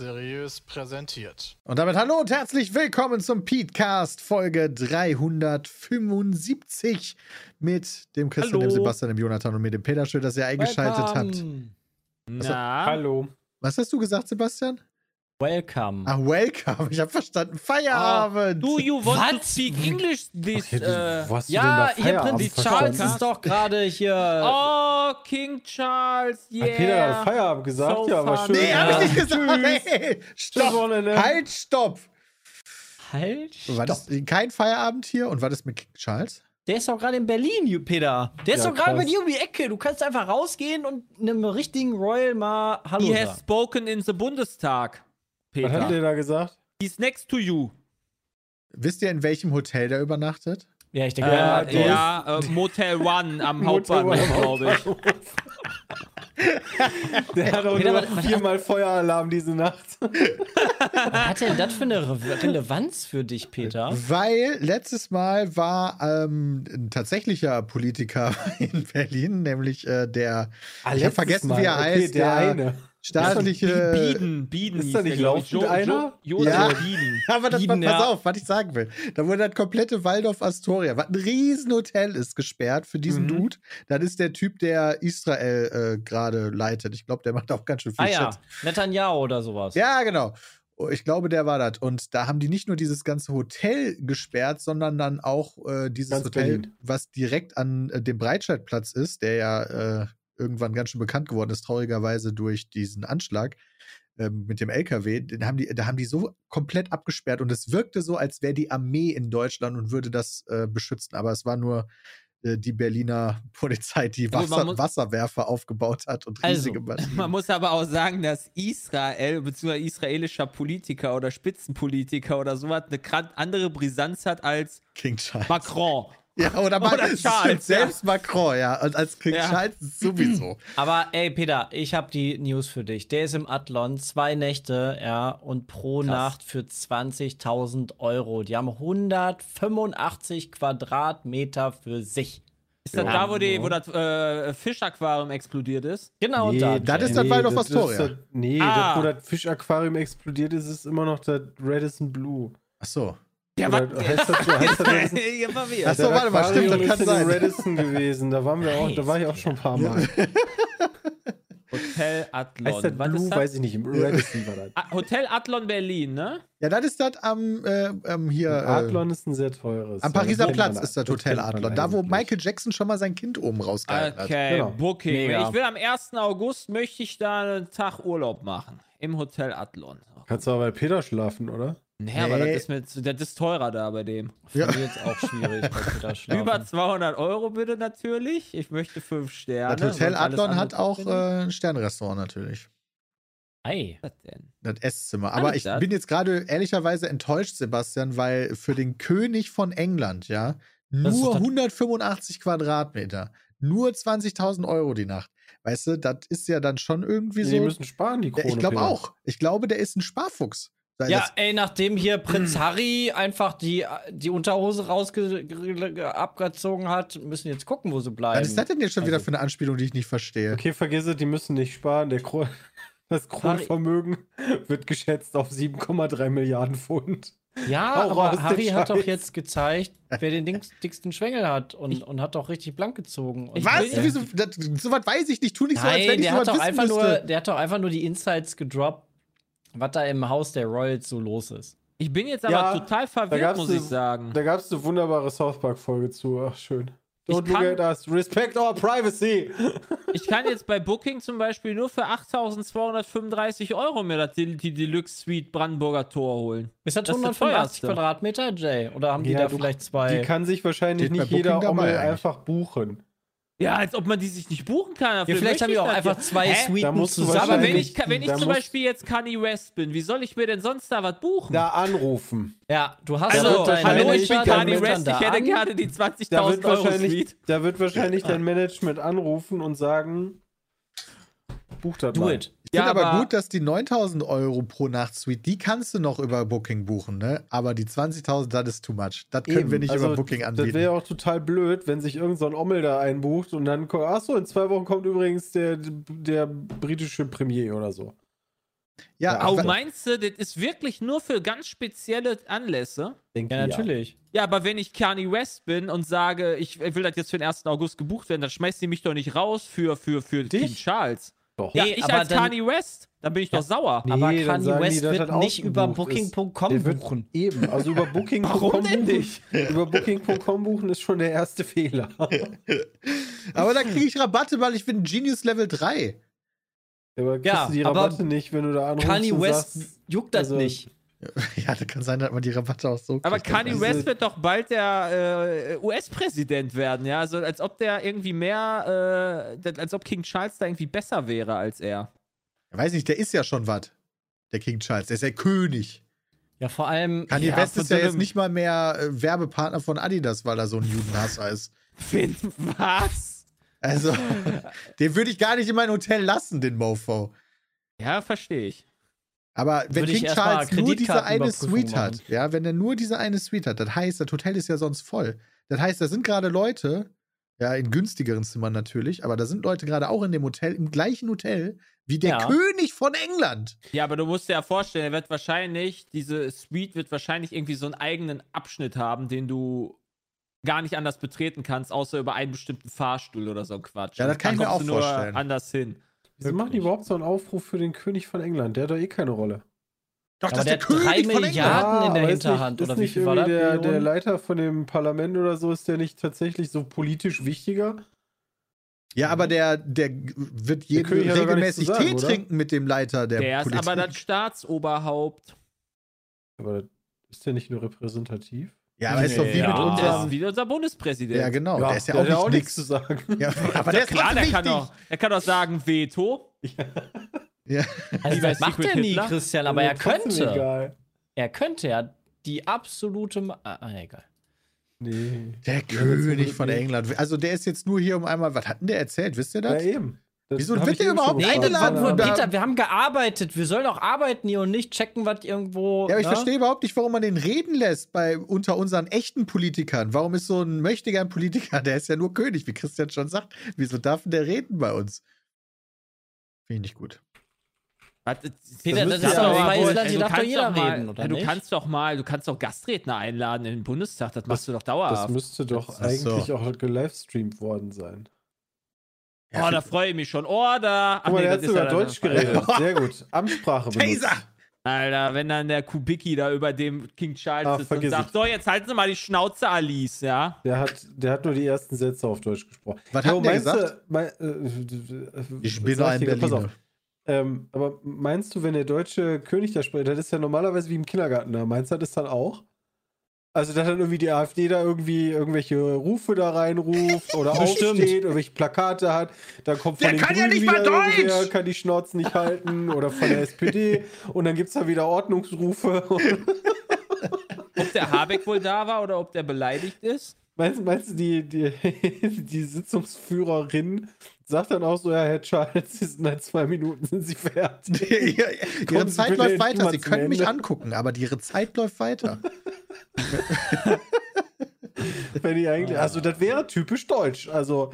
Seriös präsentiert. Und damit hallo und herzlich willkommen zum Petecast Folge 375 mit dem Christian, Hallo. dem Sebastian, dem Jonathan und mir, dem Peter. Schön, dass ihr eingeschaltet habt. Na, Hallo. Was hast du gesagt, Sebastian? Welcome. Ach, welcome. Ich habe verstanden. Feierabend. Do you want to Was? speak English this? Okay, du- äh, wo hast du Ja, denn da hier Prinz verstanden? Charles ist doch gerade hier. oh, King Charles, yeah. Hat Peter gerade Feierabend gesagt? So ja, aber funny. schön. nee, Ja. hab ich nicht gesagt. Hey, stopp. Halt, stopp. Halt. War das kein Feierabend hier? Und war das mit King Charles? Der ist doch gerade in Berlin, Peter. Der ist Ja, doch gerade bei dir um die Ecke. Du kannst einfach rausgehen und einem richtigen Royal mal Hallo He has sagen. spoken in the Bundestag, Was hat Peter. der da gesagt? He's next to you. Wisst ihr, in welchem Hotel der übernachtet? Ja, ich denke, Äh, ja, der ja, äh, Motel One am Hauptbahnhof, glaube ich. Der hat auch Peter, nur was- viermal Feueralarm diese Nacht. was hat denn das für eine Re Relevanz für dich, Peter? Weil letztes Mal war ähm, ein tatsächlicher Politiker in Berlin, nämlich äh, der, ich habe vergessen, wie er okay, heißt, Der, eine. Staatliche. Bieden, Bieden. Ist da nicht laufend Jo- einer? Jo- Josef Ja. Bieden. Aber das Bieden, pass ja. auf, was ich sagen will. Da wurde das komplette Waldorf Astoria, was ein Riesenhotel ist, gesperrt für diesen Mhm. Dude. Das ist der Typ, der Israel äh, gerade leitet. Ich glaube, der macht auch ganz schön viel Ah ja, Shit. Netanyahu oder sowas. Ja, genau. Oh, Ich glaube, der war das. Und da haben die nicht nur dieses ganze Hotel gesperrt, sondern dann auch äh, dieses Ganz Hotel, Berlin. was direkt an äh, dem Breitscheidplatz ist, der ja äh, irgendwann ganz schön bekannt geworden ist, traurigerweise durch diesen Anschlag ähm, mit dem LKW. Den haben die, da haben die so komplett abgesperrt und es wirkte so, als wäre die Armee in Deutschland und würde das äh, beschützen. Aber es war nur äh, die Berliner Polizei, die Wasser, muss- Wasserwerfer aufgebaut hat und Also, riesige Maschinen. Man muss aber auch sagen, dass Israel bzw. israelischer Politiker oder Spitzenpolitiker oder sowas eine andere Brisanz hat als. Macron. Ja, oder, Oder Charles, stimmt, selbst Macron, ja. Und als King Ja. Charles sowieso. Aber ey, Peter, ich habe die News für dich. Der ist im Adlon, zwei Nächte, ja, und pro Nacht für 20.000 Euro. Die haben 185 Quadratmeter für sich. Ist das Ja. da, wo, die, wo das äh, Fischaquarium explodiert ist? Genau Nee, da. das ist das Waldorf das- das Astoria. das- Nee, Ah. das, wo das Fischaquarium explodiert ist, ist immer noch das Radisson Blue. Ach so. Ja, Oder was? heißt das so? Heißt das Radisson? Ja, verwirrt. Ach so, warte mal, stimmt, das kann sein. Radisson gewesen. Da waren wir auch, da war ich auch schon ein paar Mal. Hotel Adlon. Heißt das Was Blue? ist das? Weiß ich nicht. Im Radisson war das. Ah, Hotel Adlon Berlin, ne? Ja, das ist das am, äh, am hier. Äh, Adlon ist ein sehr teures. am Pariser kennt Platz ist das Hotel Adlon. Da, wo. Michael Jackson schon mal sein Kind oben rausgehalten hat. Okay, Genau. Booking. Mega. Ich will am 1. August möchte ich da einen Tag Urlaub machen. Im Hotel Adlon. Kannst du aber bei Peter schlafen, oder? Nee, aber Nee. das ist, mit, das ist teurer da bei dem. Ja. Für jetzt auch schwierig. Über 200 Euro bitte natürlich. Ich möchte fünf Sterne. Das Hotel Adlon hat auch äh, ein Sternrestaurant natürlich. Ei. Was denn? Das Esszimmer. Aber ich das? bin jetzt gerade ehrlicherweise enttäuscht, Sebastian, weil für den König von England, ja, nur das- 185 Quadratmeter, nur 20.000 Euro die Nacht. Weißt du, das ist ja dann schon irgendwie Die so. müssen sparen, die Ja, Krone. ich glaube auch. Ich glaube, der ist ein Sparfuchs. Ja, ey, nachdem hier Prinz Harry einfach die, die Unterhose rausge abgezogen hat, müssen jetzt gucken, wo sie bleiben. was ist das denn jetzt schon wieder Also- für eine Anspielung, die ich nicht verstehe? Okay, vergiss es, die müssen nicht sparen. Der Kro das Kronvermögen wird geschätzt auf 7,3 Milliarden Pfund. Ja, Hau aber Harry hat doch jetzt gezeigt, wer den dings- dicksten Schwengel hat und, und hat doch richtig blank gezogen. Und Was? Wieso? Das, so was weiß ich nicht. Tu nicht so, als wenn Nein, ich der sowas hat, doch wissen einfach nur, der hat doch einfach nur die Insights gedroppt, was da im Haus der Royals so los ist. Ich bin jetzt aber Ja, total verwirrt, muss ich sagen. Da gab es eine wunderbare South Park-Folge zu. Ach, schön. Ich Don't look kann- at us. Respect our privacy. Ich kann jetzt bei Booking zum Beispiel nur für 8.235 Euro mir das, die, die Deluxe Suite Brandenburger Tor holen. Ist das, Das ist der 185 teuerste. Quadratmeter, Jay? Oder haben die Ja, da du- vielleicht zwei? Die kann sich wahrscheinlich nicht jeder Ommel einfach buchen. Ja, als ob man die sich nicht buchen kann. ja, vielleicht haben die auch einfach ja. zwei Hä? Suiten zusammen. Aber wenn ich, wenn ich zum Beispiel jetzt Kanye West bin, wie soll ich mir denn sonst da was buchen? Da anrufen. Ja, du hast also, deinen hallo, ich bin Kanye West, ich hätte an. gerne die Da 20.000 wird, Euro wahrscheinlich, Suite. da wird wahrscheinlich dein Management anrufen und sagen, buch das Do it. Ich finde Ja, aber, aber- gut, dass die 9000 Euro pro Nacht Suite, die kannst du noch über Booking buchen, ne? Aber die 20.000, das ist too much. Das können Eben. wir nicht Also, über Booking Das anbieten. wäre auch total blöd, wenn sich irgendein so ein Ommel da einbucht und dann kommt, achso, in zwei Wochen kommt übrigens der, der britische Premier oder so. Ja, Oh, wa- meinst du, das ist wirklich nur für ganz spezielle Anlässe? Denke Ja, natürlich. Ja, aber wenn ich Kanye West bin und sage, ich will das jetzt für den 1. August gebucht werden, dann schmeißt die mich doch nicht raus für, für, für Dich? King Charles. Doch. Ja, Nee, ich aber als dann- Kanye West, dann bin ich doch sauer. Nee, aber Kanye die, West dass wird nicht über. Booking.com buchen. Eben, also über Booking.com buchen- nicht? Über Booking.com buchen ist schon der erste Fehler. aber da kriege ich Rabatte, weil ich bin Genius Level 3. Aber kriegst Ja, du die aber Rabatte nicht, wenn du da anrufst Kanye West sagst, juckt das also- nicht. Ja, da kann sein, dass man die Rabatte auch so Aber kriegt. Kanye das West wird doch bald der äh, US-Präsident werden, ja? Also als ob der irgendwie mehr, äh, als ob King Charles da irgendwie besser wäre als er. Ich weiß nicht, der ist ja schon was. Der King Charles, der ist ja König. Ja, vor allem. Kanye Ja, West ist ja jetzt nicht mal mehr äh, Werbepartner von Adidas, weil er so ein Judenhasser ist. Finn, was? Also, den würde ich gar nicht in mein Hotel lassen, den Mofo. Ja, verstehe ich. Aber wenn King Charles nur diese eine Suite hat, ja, wenn er nur diese eine Suite hat, das heißt, das Hotel ist ja sonst voll. Das heißt, da sind gerade Leute, ja, in günstigeren Zimmern natürlich, aber da sind Leute gerade auch in dem Hotel, im gleichen Hotel wie der Ja. König von England. Ja, aber du musst dir ja vorstellen, er wird wahrscheinlich, diese Suite wird wahrscheinlich irgendwie so einen eigenen Abschnitt haben, den du gar nicht anders betreten kannst, außer über einen bestimmten Fahrstuhl oder so ein Quatsch. Ja, das kann ich mir kommst auch du nur vorstellen. anders hin. Wieso machen die überhaupt so einen Aufruf für den König von England? Der hat doch eh keine Rolle. Doch, Aber der hat drei Milliarden in der ist Hinterhand, Nicht, oder ist wie nicht viel war das? der, der? Leiter von dem Parlament oder so, ist der nicht tatsächlich so politisch wichtiger? Ja, aber der, der wird jeden nichts regelmäßig sagen, Tee oder? trinken mit dem Leiter der, Der ist Politik. aber das Staatsoberhaupt. Aber ist der nicht nur repräsentativ? Ja, aber ist doch wie Ja. mit Der ist unserem. wie unser Bundespräsident. Ja, genau. der ist ja der auch nicht nichts nix. zu sagen. Ja, aber der Ja, ist klar, der kann, doch, der kann doch sagen Veto. Ja. Also das macht Secret er nie, Hitler? Christian, aber er könnte. Er könnte ja die absolute. Ma ah, ah, egal. Nee. Der Ja, König von England. Also der ist jetzt nur hier um einmal. Was hat denn der erzählt? Wisst ihr Ja, das? eben. Das Wieso wird der überhaupt das war eingeladen nur, oder- Peter, wir haben gearbeitet. Wir sollen auch arbeiten hier und nicht checken, was irgendwo. Ja, aber ich ne? verstehe überhaupt nicht, warum man den reden lässt bei unter unseren echten Politikern. Warum ist so ein mächtiger Politiker, der ist ja nur König, wie Christian schon sagt. Wieso darf denn der reden bei uns? Finde ich nicht gut. Was, Peter, das müsste ist doch aber freies wohl- Land, hier du darf doch kannst jeder mal, reden, oder ja, du nicht? kannst doch mal, du kannst doch Gastredner einladen in den Bundestag, das machst du doch Das dauerhaft. müsste doch so. eigentlich auch gelivestreamt worden sein. Oh, da freue ich mich schon. Oh, da. Guck mal, der hat sogar ja Deutsch geredet. Sehr gut. Amtssprache benutzt. Taser! Alter, wenn dann der Kubicki da über dem King Charles Ah, sitzt und sagt, es. so, jetzt halten Sie mal die Schnauze, Alice, ja? Der hat, der hat nur die ersten Sätze auf Deutsch gesprochen. Was hat denn der gesagt? Du, mein, äh, Ich bin ein dir, pass auf. Berliner. Ähm, aber meinst du, wenn der deutsche König da spricht, das ist ja normalerweise wie im Kindergarten da, meinst du das dann auch? Also, dass dann irgendwie die AfD da irgendwie irgendwelche Rufe da reinruft oder aufsteht, irgendwelche Plakate hat, dann kommt von Der den kann ja Grünen nicht mal Deutsch! kann die Schnauze nicht halten oder von der SPD und dann gibt es da wieder Ordnungsrufe. Ob der Habeck wohl da war oder ob der beleidigt ist? Meinst, meinst du, die, die, die Sitzungsführerin sagt dann auch so, ja, Herr Charles, Sie sind in zwei Minuten, sind Sie fertig. Ja, ihre Zeit läuft weiter. Sie können mich angucken, aber ihre Zeit läuft weiter. Wenn ich eigentlich, also das wäre typisch deutsch. Also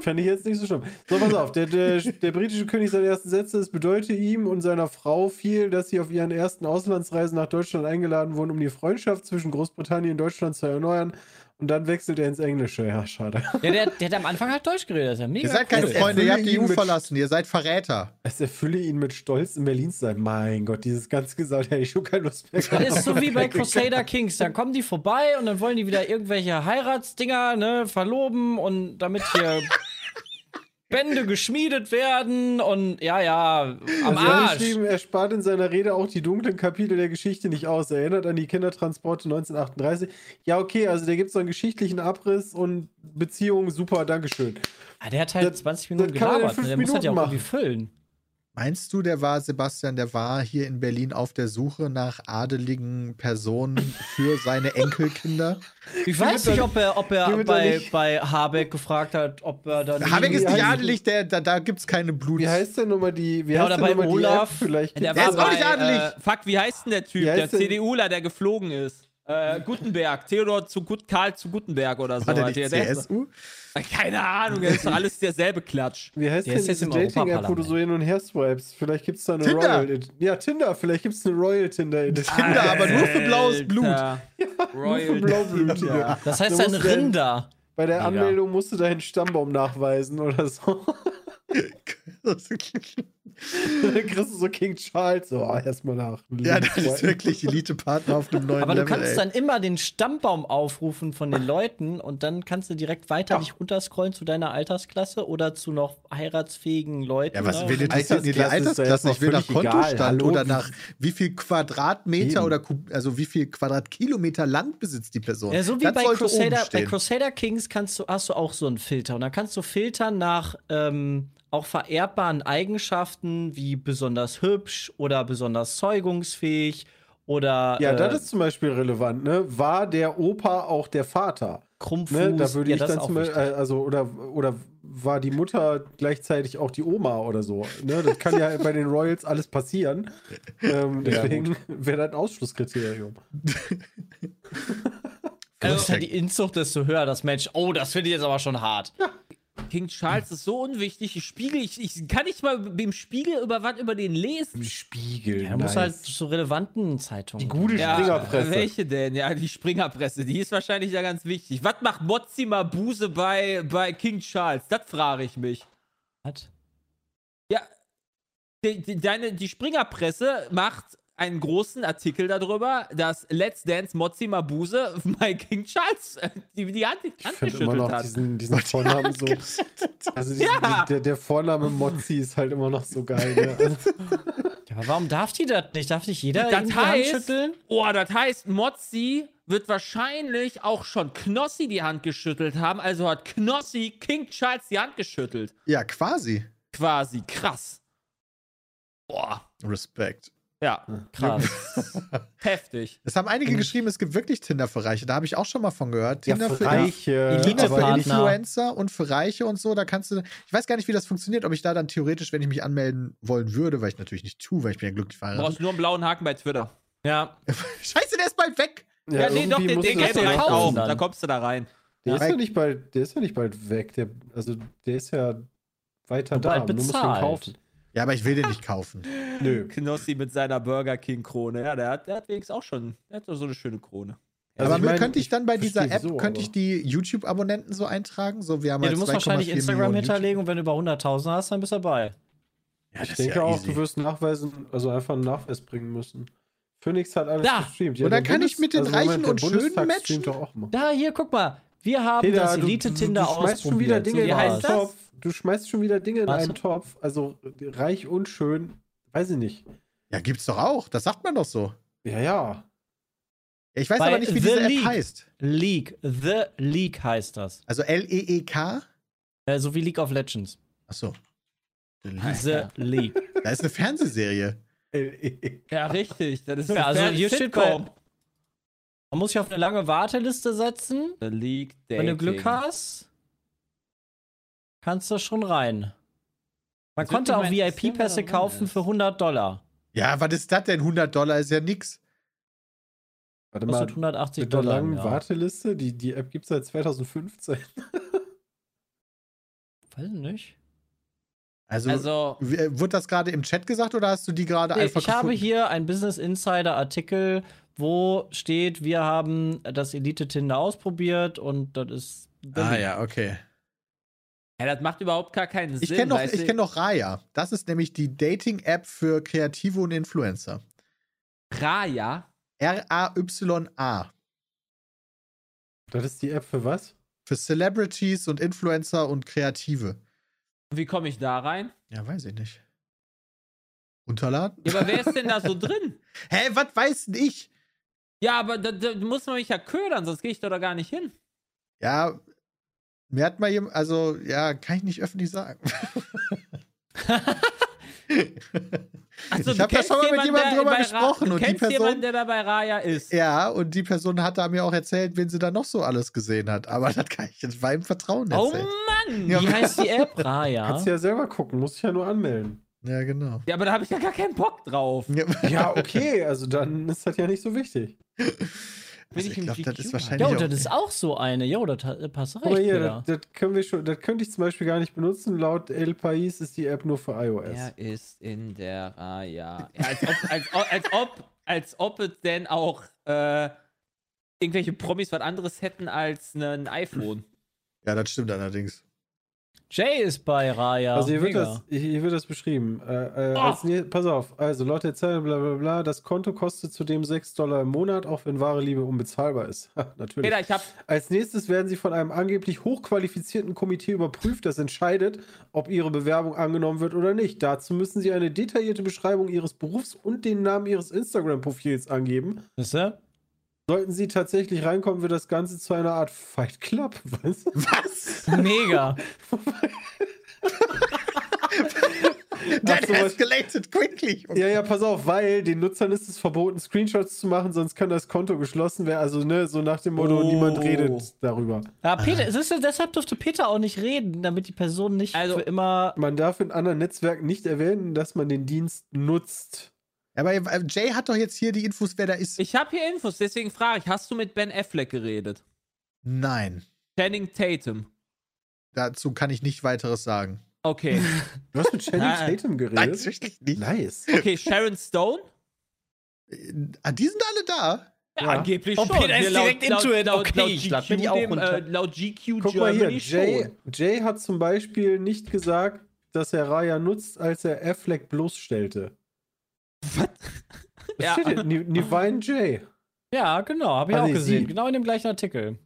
fände ich jetzt nicht so schlimm. So, pass auf, der, der, der britische König seine ersten Sätze, es bedeutet ihm und seiner Frau viel, dass sie auf ihren ersten Auslandsreisen nach Deutschland eingeladen wurden, um die Freundschaft zwischen Großbritannien und Deutschland zu erneuern. Und dann wechselt er ins Englische. Ja, schade. Ja, der, der hat am Anfang halt Deutsch geredet. Das ist ja mega Ihr seid keine cool. Er Freunde, ihr habt die EU verlassen, ihr seid Verräter. Es erfülle ihn mit Stolz, in Berlin zu sein. Mein Gott, dieses ganze Gesagt, hätte ich schon keine Lust mehr Das ist so wie bei Crusader Kings. Dann kommen die vorbei und dann wollen die wieder irgendwelche Heiratsdinger ne, verloben und damit hier Bände geschmiedet werden und ja, ja, am Also er hat Arsch. geschrieben, er spart in seiner Rede auch die dunklen Kapitel der Geschichte nicht aus. Er erinnert an die Kindertransporte 1938. Ja, okay, also da gibt es so einen geschichtlichen Abriss und Beziehungen, super, Dankeschön. Ah, der hat halt Das- 20 Minuten gelabert. Ne? Der muss das ja auch Minuten irgendwie füllen. Meinst du, der war, Sebastian, der war hier in Berlin auf der Suche nach adeligen Personen für seine Enkelkinder? Ich weiß nicht, ob er, ob er er bei, nicht- bei Habeck gefragt hat, ob er dann. Habeck ist nicht adelig, der, da, da gibt es keine Blut. Wie heißt denn nochmal die, wie Ja, heißt oder denn bei Olaf. Vielleicht Der, Der war ist auch nicht adelig. Äh, fuck, wie heißt denn der Typ? Der CDUler, der geflogen ist. Äh, Gutenberg, Theodor zu Gut, Karl zu Gutenberg oder so. War der nicht Der- der- CSU? Keine Ahnung, das ist doch alles derselbe Klatsch. Wie heißt Der denn diese im Dating-App, wo du so hin und her swipes? Vielleicht gibt es da eine Tinder. Royal Ja, Tinder, vielleicht gibt es eine Royal Tinder Edition. Tinder, aber nur für blaues Blut. Alter. Nur für Blaublütige. Ja. Das heißt ein ja- Rinder. Bei der. Anmeldung musst du deinen Stammbaum nachweisen oder so. Dann kriegst du so King Charles so ah, erstmal nach. ja, das ist wirklich Elite-Partner auf dem neuen Aber du Level. kannst ey. dann immer den Stammbaum aufrufen von den Leuten und dann kannst du direkt weiter Ja. dich runterscrollen zu deiner Altersklasse oder zu noch heiratsfähigen Leuten. Ja, was will interessiert dir die Altersklasse Altersklasse? Ich will nach erstmal völlig egal. Kontostand Hallo? oder nach wie viel Quadratmeter Eben. oder also wie viel Quadratkilometer Land besitzt die Person. Ja, so wie bei Crusader, bei. Crusader Kings kannst du, hast du auch so einen Filter. Und dann kannst du filtern nach ähm, auch vererbbaren Eigenschaften wie besonders hübsch oder besonders zeugungsfähig oder Ja, äh, das ist zum Beispiel relevant, ne? War der Opa auch der Vater? Krummfuß. Ne? Da würde ja, ich das dann zum Beispiel, äh, also, oder, oder war die Mutter gleichzeitig auch die Oma oder so? Ne? Das kann ja bei den Royals alles passieren. Ähm, deswegen wäre das ein Ausschlusskriterium. Je größer die Inzucht, desto höher das Match. Oh, das finde ich jetzt aber schon hart. King Charles ist so unwichtig. Ich spiegel, ich, ich kann nicht mal im Spiegel über was über den lesen. Spiegel. Ja, du musst halt zu relevanten Zeitungen. die gute Ja, Springerpresse. welche denn? Ja, die Springerpresse, die ist wahrscheinlich ja ganz wichtig. Was macht Mozzi Mabuse bei, bei King Charles? Das frage ich mich. Was? Ja, die, die, deine, die Springerpresse macht einen großen Artikel darüber, dass Let's Dance Mozzi Mabuse bei King Charles äh, die, die Hand, Ich Hand finde immer geschüttelt noch hat. diesen, diesen Vornamen so. Also diesen, Ja. der, der Vorname Mozzi ist halt immer noch so geil. Ne? Also, Ja, aber warum darf die das nicht? Darf nicht jeder Das die Hand heißt, schütteln? oh, das heißt, Mozzi wird wahrscheinlich auch schon Knossi die Hand geschüttelt haben, also hat Knossi King Charles die Hand geschüttelt. Ja, quasi. Quasi, krass. Boah, Respekt. Ja, Krass. heftig. Es haben einige geschrieben, es gibt wirklich Tinder für Reiche. Da habe ich auch schon mal von gehört. ja, Tinder für für Reiche. Tinder für Partner. Influencer und für Reiche und so, da kannst du, ich weiß gar nicht, wie das funktioniert, ob ich da dann theoretisch, wenn ich mich anmelden wollen würde, weil ich natürlich nicht tue, weil ich bin ja glücklich Du verheiratet. brauchst nur einen blauen Haken bei Twitter. ja. Scheiße, der ist bald weg! Ja, nee, doch, den, den du ja reicht kaufen. Da kommst du da rein. Der ist Ja. ja nicht bald, der ist ja nicht bald weg. Der, also der ist ja weiter Und da. bald Du musst ihn bezahlt. kaufen. Ja, aber ich will den nicht kaufen. Nö. Knossi mit seiner Burger King Krone. Ja, der hat, der hat wenigstens auch schon, der hat so eine schöne Krone. Also aber ich mein, könnte ich dann bei ich dieser App, wieso, könnte ich die YouTube-Abonnenten so eintragen? So, wir haben ja, halt du musst 2,4 wahrscheinlich Instagram Millionen hinterlegen und wenn du über 100.000 hast, dann bist du dabei. Ja, Ich das denke ist ja auch, easy. du wirst nachweisen, also einfach einen Nachweis bringen müssen. Phoenix hat alles Da. gestreamt. Und dann kann ich mit den Moment, Reichen der und Schönen matchen? streamt doch auch mal. Da, hier, guck mal. Wir haben Peter, das Elite-Tinder du schmeißt schon wieder ausprobiert. Dinge So in wie heißt einen das? Topf. Du schmeißt schon wieder Dinge in Was? einen Topf. Also reich und schön. Weiß ich nicht. Ja, gibt's doch auch. Das sagt man doch so. Ja, ja. Ich weiß Bei aber nicht, wie The diese App League. heißt. League. The League heißt das. Also L-E-E-K? Äh, so wie League of Legends. Achso. The League. Da ist eine Fernsehserie. L.E. Ja, richtig. Das ist also hier steht bei- Man muss sich auf eine lange Warteliste setzen. Wenn du Glück hast, kannst du schon rein. Man Das konnte auch VIP-Pässe kaufen für 100 Dollar. Ja, was ist das denn? 100 Dollar ist ja nix. Warte mal, Kostet 180 mit der Dollar. langen Ja. Warteliste, die, die App gibt es seit 2015. Weiß nicht. Also, Also, w- äh, wurde das gerade im Chat gesagt oder hast du die gerade Nee, einfach ich habe gefunden? hier einen Business Insider Artikel, wo steht, wir haben das Elite Tinder ausprobiert und das ist The Ah ja, okay. ja, das macht überhaupt gar keinen Ich Sinn. kenne noch, ich kenn noch Raya. Das ist nämlich die Dating-App für Kreative und Influencer. Raya. R-A-Y-A. Das ist die App für was? Für Celebrities und Influencer und Kreative. Wie komme ich da rein? Ja, weiß ich nicht. Runterladen? Ja, aber wer ist denn da so drin? Hä, was weiß denn ich? Ja, aber da, da muss man mich ja ködern, sonst gehe ich doch da gar nicht hin. Ja, mir hat mal jemand, also, ja, kann ich nicht öffentlich sagen. Also, Ich du hab da kennst schon mal mit jemanden, jemandem der drüber Ra- gesprochen Du und die kennst Person- jemanden, der da bei Raya ist. ja, und die Person hat da mir auch erzählt, wen sie da noch so alles gesehen hat. Aber das kann ich jetzt war im Vertrauen Oh erzählt. Mann! Ja, Wie heißt die App? Raya. Kannst du ja selber gucken, muss ich ja nur anmelden. Ja, genau. Ja, aber da habe ich ja gar keinen Bock drauf. Ja. Ja, okay, also dann ist das ja nicht so wichtig. Also ich glaube, das ist wahrscheinlich Jo, auch, das ist auch so eine. Jo, das passt recht. Guck mal hier, das, das können wir schon, das könnte ich zum Beispiel gar nicht benutzen. Laut El Pais ist die App nur für iOS. Er ist in der Raya. Ja, als, ob, als, ob, als, ob, als ob es denn auch äh, irgendwelche Promis was anderes hätten als ein iPhone. ja, das stimmt allerdings. Jay ist bei Raya. Also hier wird, Mega. das, hier wird das beschrieben. Äh, äh, Oh. als, pass auf, also laut der Zahl, bla bla bla, das Konto kostet zudem 6 Dollar im Monat, auch wenn wahre Liebe unbezahlbar ist. Natürlich. Peter, ich hab. Als nächstes werden sie von einem angeblich hochqualifizierten Komitee überprüft, das entscheidet, ob ihre Bewerbung angenommen wird oder nicht. Dazu müssen sie eine detaillierte Beschreibung ihres Berufs und den Namen ihres Instagram-Profils angeben. Wisst ihr? Sollten sie tatsächlich reinkommen, wird das Ganze zu einer Art Fight Club. Was? Was? Mega. That so, was- escalated quickly. Ja, ja, pass auf, weil den Nutzern ist es verboten, Screenshots zu machen, sonst kann das Konto geschlossen werden. Also, ne, so nach dem Motto, Oh. niemand redet darüber. Ja, Peter, du, deshalb durfte Peter auch nicht reden, damit die Person nicht Also- für immer. Man darf in anderen Netzwerken nicht erwähnen, dass man den Dienst nutzt. Aber äh, Jay hat doch jetzt hier die Infos, wer da ist. Ich habe hier Infos, deswegen frage ich: Hast du mit Ben Affleck geredet? Nein, Channing Tatum. dazu kann ich nicht weiteres sagen. Okay. Du hast mit Channing Nein. Tatum Nein, geredet? wirklich nicht. Nice. Okay, Sharon Stone? Äh, ah, die sind alle da. Ja, angeblich Oh, schon. Peter ist direkt into it. Okay, ich lad mir die auch dem, äh, laut GQ Guck mal hier, Jay, schon. Jay hat zum Beispiel nicht gesagt, dass er Raya nutzt, als er Affleck bloßstellte. Was? Ja. steht Nivine Jay. Ja, genau, habe ich Ah, auch gesehen. sie. Genau in dem gleichen Artikel.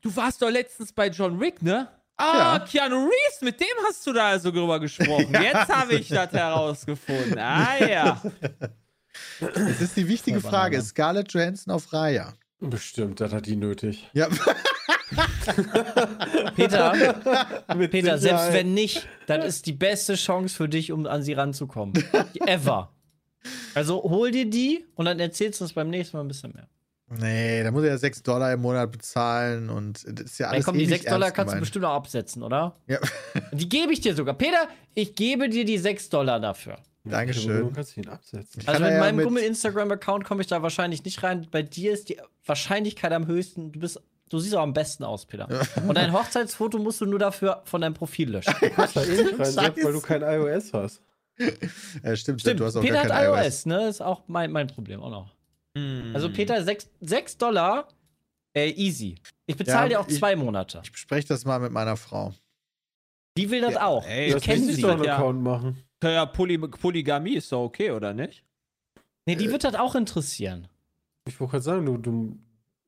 Du warst doch letztens bei John Wick, ne? Ah, Ja. Keanu Reeves, mit dem hast du da also drüber gesprochen. Jetzt habe ich das herausgefunden. Ah ja. Das ist die wichtige Voll Frage. Banane. Ist Scarlett Johansson auf Raya? Bestimmt, das hat die nötig. Ja, Peter, Peter, selbst wenn nicht, das ist die beste Chance für dich, um an sie ranzukommen. Ever. Also hol dir die und dann erzählst du uns beim nächsten Mal ein bisschen mehr. nee, da muss er ja 6 Dollar im Monat bezahlen und das ist ja Dann alles kommen die eh 6 nicht Dollar, kannst du gemeint. bestimmt auch absetzen, oder? Ja, Die gebe ich dir sogar. Peter, ich gebe dir die 6 Dollar dafür. Dankeschön. Du kannst ihn absetzen. Also mit ja meinem mit- Gummel-Instagram-Account komme ich da wahrscheinlich nicht rein. Bei dir ist die Wahrscheinlichkeit am höchsten. Du bist, du siehst auch am besten aus, Peter. Und dein Hochzeitsfoto musst du nur dafür von deinem Profil löschen. Du kannst da eh nicht rein, weil du kein iOS hast. Äh, stimmt, Stimmt, du hast auch Peter gar hat kein iOS, ne? Ist auch mein, mein Problem auch noch. Also Peter, 6, 6 Dollar, äh, easy. Ich bezahle Ja, dir auch ich- zwei Monate. Ich bespreche das mal mit meiner Frau. Die will das Ja, auch. ey, ich das kenne sie. doch einen Ja. Account machen. Ja, Poly Polygamie ist doch okay, oder nicht? Nee, die wird das auch interessieren. Ich wollte gerade sagen, du, du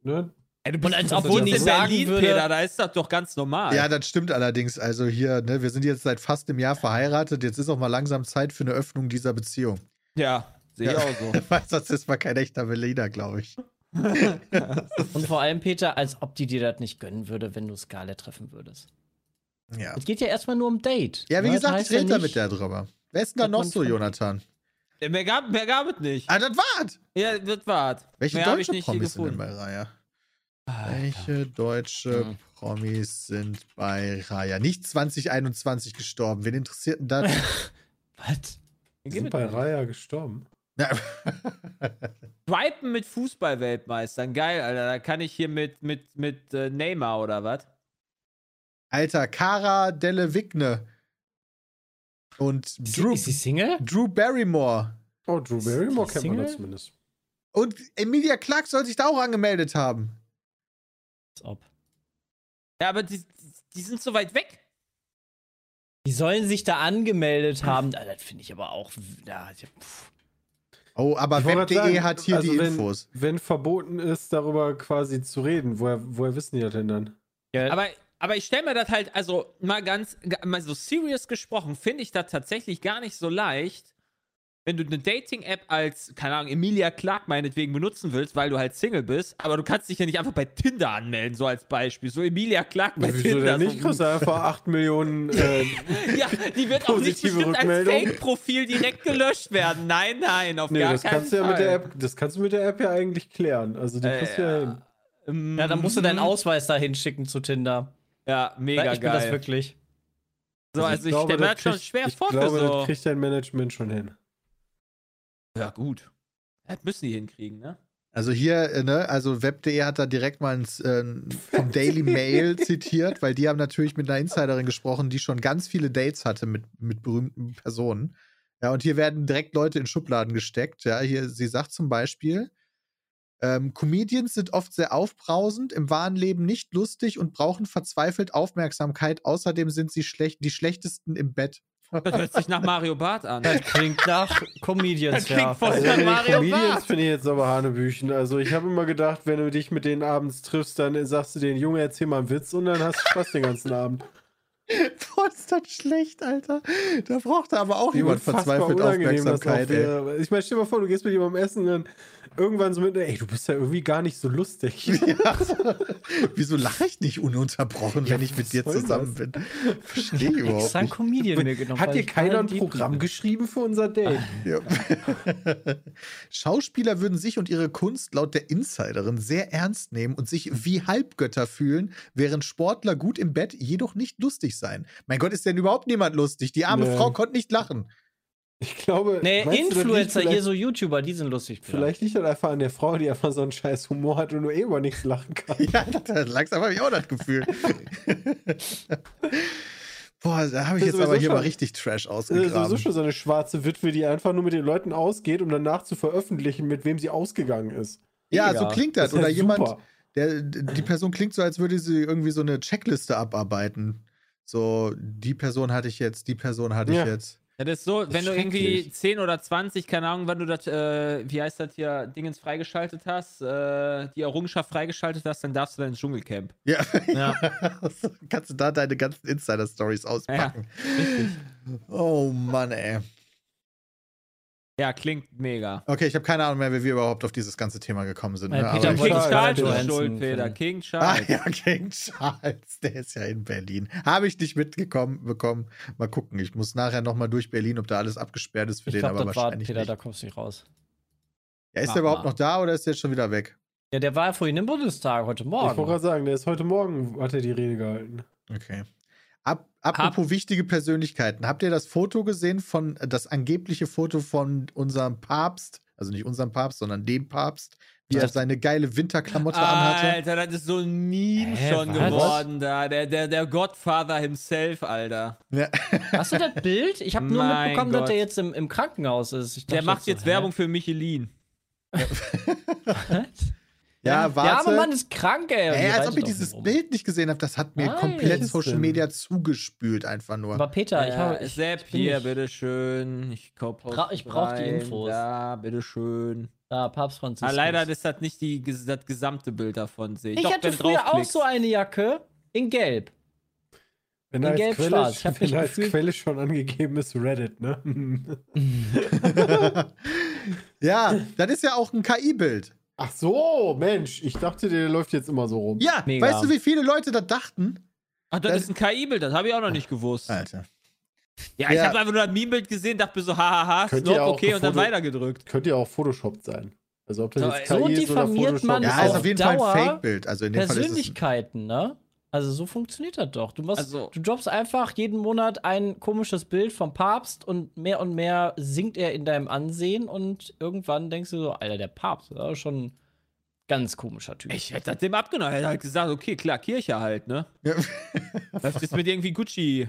ne? Ey, du Und als ob ich in nicht sagen Berlin, würde- Peter, da ist das doch ganz normal. Ja, das stimmt allerdings. Also hier, ne, wir sind jetzt seit fast einem Jahr verheiratet. Jetzt ist auch mal langsam Zeit für eine Öffnung dieser Beziehung. ja sehe ich Ja. auch so. Weil sonst ist man kein echter Berliner, glaube ich. Und vor allem, Peter, als ob die dir das nicht gönnen würde, wenn du Scarlett treffen würdest. Ja. Es geht ja erstmal nur um Date. Ja, wie ne? Gesagt, ich ja rede da mit der drüber. Wer ist denn da dass noch so, Jonathan? Ja, Mehr gab, mehr gab es nicht. Ah, das war's! Ja, das war's. Welche mehr hab ich deutsche nicht Promis sind denn gefunden. bei Raya? Alter. Welche deutsche Hm. Promis sind bei Raya? Nicht 2021 gestorben. Wen interessiert denn das? Was? Die sind bei. Raya gestorben. Swipen mit Fußballweltmeistern. Geil, Alter. Da kann ich hier mit, mit, mit äh, Neymar oder was? Alter, Cara Delle Vigne. Und Ist sie, Drew, ist sie Single? Drew Barrymore. Oh, Drew Barrymore kennt man da zumindest. Und Emilia Clarke soll sich da auch angemeldet haben. Als ob. Ja, aber die, die sind so weit weg. Die sollen sich da angemeldet haben. Ah, Das finde ich aber auch. Ja, pff. Oh, aber Web.de hat hier also die wenn, Infos. Wenn verboten ist, darüber quasi zu reden, woher, woher wissen die das denn dann? Ja, Aber, aber ich stelle mir das halt, also mal ganz, mal so serious gesprochen, finde ich das tatsächlich gar nicht so leicht, wenn du eine Dating-App als, keine Ahnung, Emilia Clark meinetwegen benutzen willst, weil du halt Single bist, aber du kannst dich ja nicht einfach bei Tinder anmelden, so als Beispiel. So Emilia Clark bei Wieso Tinder. denn nicht? so, Kriegst du einfach 8 Millionen. Äh, ja, die wird auch nicht Positive bestimmt als. Fake-Profil direkt gelöscht werden. Nein, nein, auf nee, gar das keinen kannst du ja Fall. mit der App, das kannst du mit der App ja eigentlich klären. Also die Äh, kriegst du ja hin. Ähm, ja, dann musst du deinen Ausweis da hinschicken zu Tinder. Ja, mega ich bin das geil. wirklich. So, also ich, glaube, stelle mir das schon schwer ich vor glaube, für das so. kriegt dein Management schon hin. Ja, gut. Das müssen die hinkriegen, ne? Also hier, äh, ne, also web.de hat da direkt mal ins, äh, vom Daily Mail zitiert, weil die haben natürlich mit einer Insiderin gesprochen, die schon ganz viele Dates hatte mit, mit berühmten Personen. Ja, und hier werden direkt Leute in Schubladen gesteckt. Ja, hier, sie sagt zum Beispiel, ähm, Comedians sind oft sehr aufbrausend, im wahren Leben nicht lustig und brauchen verzweifelt Aufmerksamkeit. Außerdem sind sie schlecht, die schlechtesten im Bett. Das hört sich nach Mario Barth an. Das klingt nach Comedians, Das klingt ja. voll Also nach Mario Comedians finde ich jetzt aber Hanebüchen. Also ich habe immer gedacht, wenn du dich mit denen abends triffst, dann sagst du den Junge, erzähl mal einen Witz und dann hast du Spaß den ganzen Abend. Boah, ist das schlecht, Alter. Da braucht er aber auch jemand verzweifelt Aufmerksamkeit, ey. wäre. Ich meine, stell dir mal vor, du gehst mit jemandem essen und dann irgendwann so mit, ey, du bist ja irgendwie gar nicht so lustig. Ja. Wieso lache ich nicht ununterbrochen, Ja, wenn ich mit dir zusammen bin? Verstehe ich überhaupt Extra ein nicht. Comedian mir genommen. Hat dir keiner keine ein Programm habe. geschrieben für unser Date? Ja. Schauspieler würden sich und ihre Kunst laut der Insiderin sehr ernst nehmen und sich wie Halbgötter fühlen, während Sportler gut im Bett jedoch nicht lustig sein. Mein Gott, ist denn überhaupt niemand lustig? Die arme Nee. Frau konnte nicht lachen. Ich glaube, Nee, Influencer, hier so YouTuber, die sind lustig. Vielleicht liegt das einfach an der Frau, die einfach so einen scheiß Humor hat und nur eh über nichts lachen kann. Ja, das, langsam habe ich auch das Gefühl. Boah, da habe ich Das jetzt aber hier mal schon- richtig Trash Das ist sowieso ausgegraben. schon so eine schwarze Witwe, die einfach nur mit den Leuten ausgeht, um danach zu veröffentlichen, mit wem sie ausgegangen ist. Ja, Mega. so klingt das. Das Oder jemand, der, die Person klingt so, als würde sie irgendwie so eine Checkliste abarbeiten. So, die Person hatte ich jetzt, die Person hatte Ja. ich jetzt. Ja, das ist so, ist wenn du irgendwie schrecklich. 10 oder 20, keine Ahnung, wann du das, äh, wie heißt das hier, Dingens freigeschaltet hast, äh, die Errungenschaft freigeschaltet hast, dann darfst du dann ins Dschungelcamp. Ja. Ja. Kannst du da deine ganzen Insider-Stories auspacken. Oh Mann, ey. Ja, klingt mega. Okay, ich habe keine Ahnung mehr, wie wir überhaupt auf dieses ganze Thema gekommen sind. Äh, Ne? Peter King wollte- Charles ist schuld, Peter. King ah Charles. ja, King Charles, der ist ja in Berlin. Habe ich nicht mitgekommen bekommen. Mal gucken. Ich muss nachher nochmal durch Berlin, ob da alles abgesperrt ist für Ich den, glaube, aber das war, wahrscheinlich Peter, nicht. da kommst du nicht raus. Ja, ist Mach der überhaupt mal. noch da oder ist der jetzt schon wieder weg? Ja, der war ja vorhin im Bundestag heute Ich wollte Morgen. gerade sagen, der ist heute Morgen, hat er die Rede gehalten. Okay. Ab, apropos wichtige Persönlichkeiten. Habt ihr das Foto gesehen von, das angebliche Foto von unserem Papst, also nicht unserem Papst, sondern dem Papst, wie er seine geile Winterklamotte anhatte? Alter, das ist so ein Meme Hä, schon was? geworden da. Der, der, der Godfather himself, Alter. Ja. Hast du das Bild? Ich habe nur Mein mitbekommen, dass Gott. der jetzt im, im Krankenhaus ist. Ich Der dachte macht so, jetzt hä? Werbung für Michelin. Was? Ja, Der warte. arme Mann ist krank, ey. Ey, als ob ich dieses rum. Bild nicht gesehen habe. Das hat mir Nein. komplett Social denn? Media zugespült, einfach nur. Aber Peter, ich habe. Ich, Sepp, ich hier, bitteschön. Ich, Bra- ich brauch die. Infos. Ja, bitteschön. Da, Papst Franziskus. Ah, leider ist das nicht die, das gesamte Bild davon, sehe ich. Ich Doch, hatte früher auch so eine Jacke in Gelb. Wenn In da als, Gelb-Schwarz. Quelle, Ich hab wenn da als Quelle schon angegeben ist, Reddit, ne? ja, das ist ja auch ein KI-Bild. Ach so, Mensch, ich dachte, der läuft jetzt immer so rum. Ja, Mega. weißt du, wie viele Leute das dachten? Ach, das, Das- ist ein KI-Bild, das habe ich auch noch nicht gewusst. Alter. Ja, ich Ja. habe einfach nur das Meme-Bild gesehen, dachte mir so, hahaha, Snob, auch okay, und dann weitergedrückt. Könnte ja auch Photoshop sein. Also ob das So, jetzt so KI ist oder diffamiert Photoshop. man Ja, Auf ist auf jeden Fall Dauer ein Fake-Bild. Also in dem Fall ist es. Persönlichkeiten, ne? Also so funktioniert das doch. Du, machst, Also- du droppst einfach jeden Monat ein komisches Bild vom Papst und mehr und mehr sinkt er in deinem Ansehen und irgendwann denkst du so, Alter, der Papst, das ist schon ein ganz komischer Typ. Ich hätte das dem abgenommen. Er hätte halt gesagt, okay, klar, Kirche halt, ne? Ja. Läuft jetzt mit irgendwie Gucci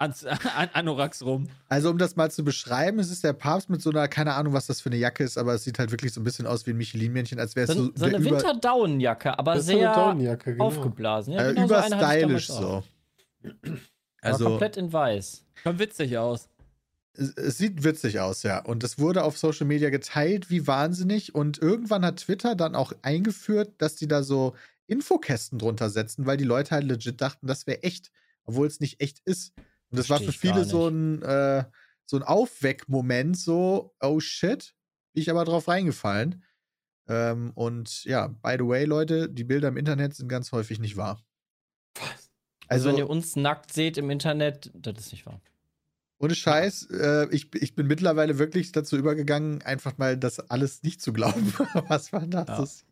an, an, Anoraks rum. Also, um das mal zu beschreiben, es ist der Papst mit so einer, keine Ahnung, was das für eine Jacke ist, aber es sieht halt wirklich so ein bisschen aus wie ein Michelin-Männchen, als wäre es so, so, so eine Winterdaunenjacke, aber sehr Daunenjacke, genau. aufgeblasen. Ja, äh, genau überstylisch so. Aber Also, komplett in weiß. Schon witzig aus. es, es sieht witzig aus, ja. Und es wurde auf Social Media geteilt, wie wahnsinnig. Und irgendwann hat Twitter dann auch eingeführt, dass die da so Infokästen drunter setzen, weil die Leute halt legit dachten, das wäre echt, obwohl es nicht echt ist. Und das war für viele so ein, äh, so ein Aufweckmoment, so, oh shit, bin ich aber drauf reingefallen. Ähm, und ja, by the way, Leute, die Bilder im Internet sind ganz häufig nicht wahr. Also, Also, wenn ihr uns nackt seht im Internet, das ist nicht wahr. ohne Scheiß, äh, ich, ich bin mittlerweile wirklich dazu übergegangen, einfach mal das alles nicht zu glauben. was war das? Ja, das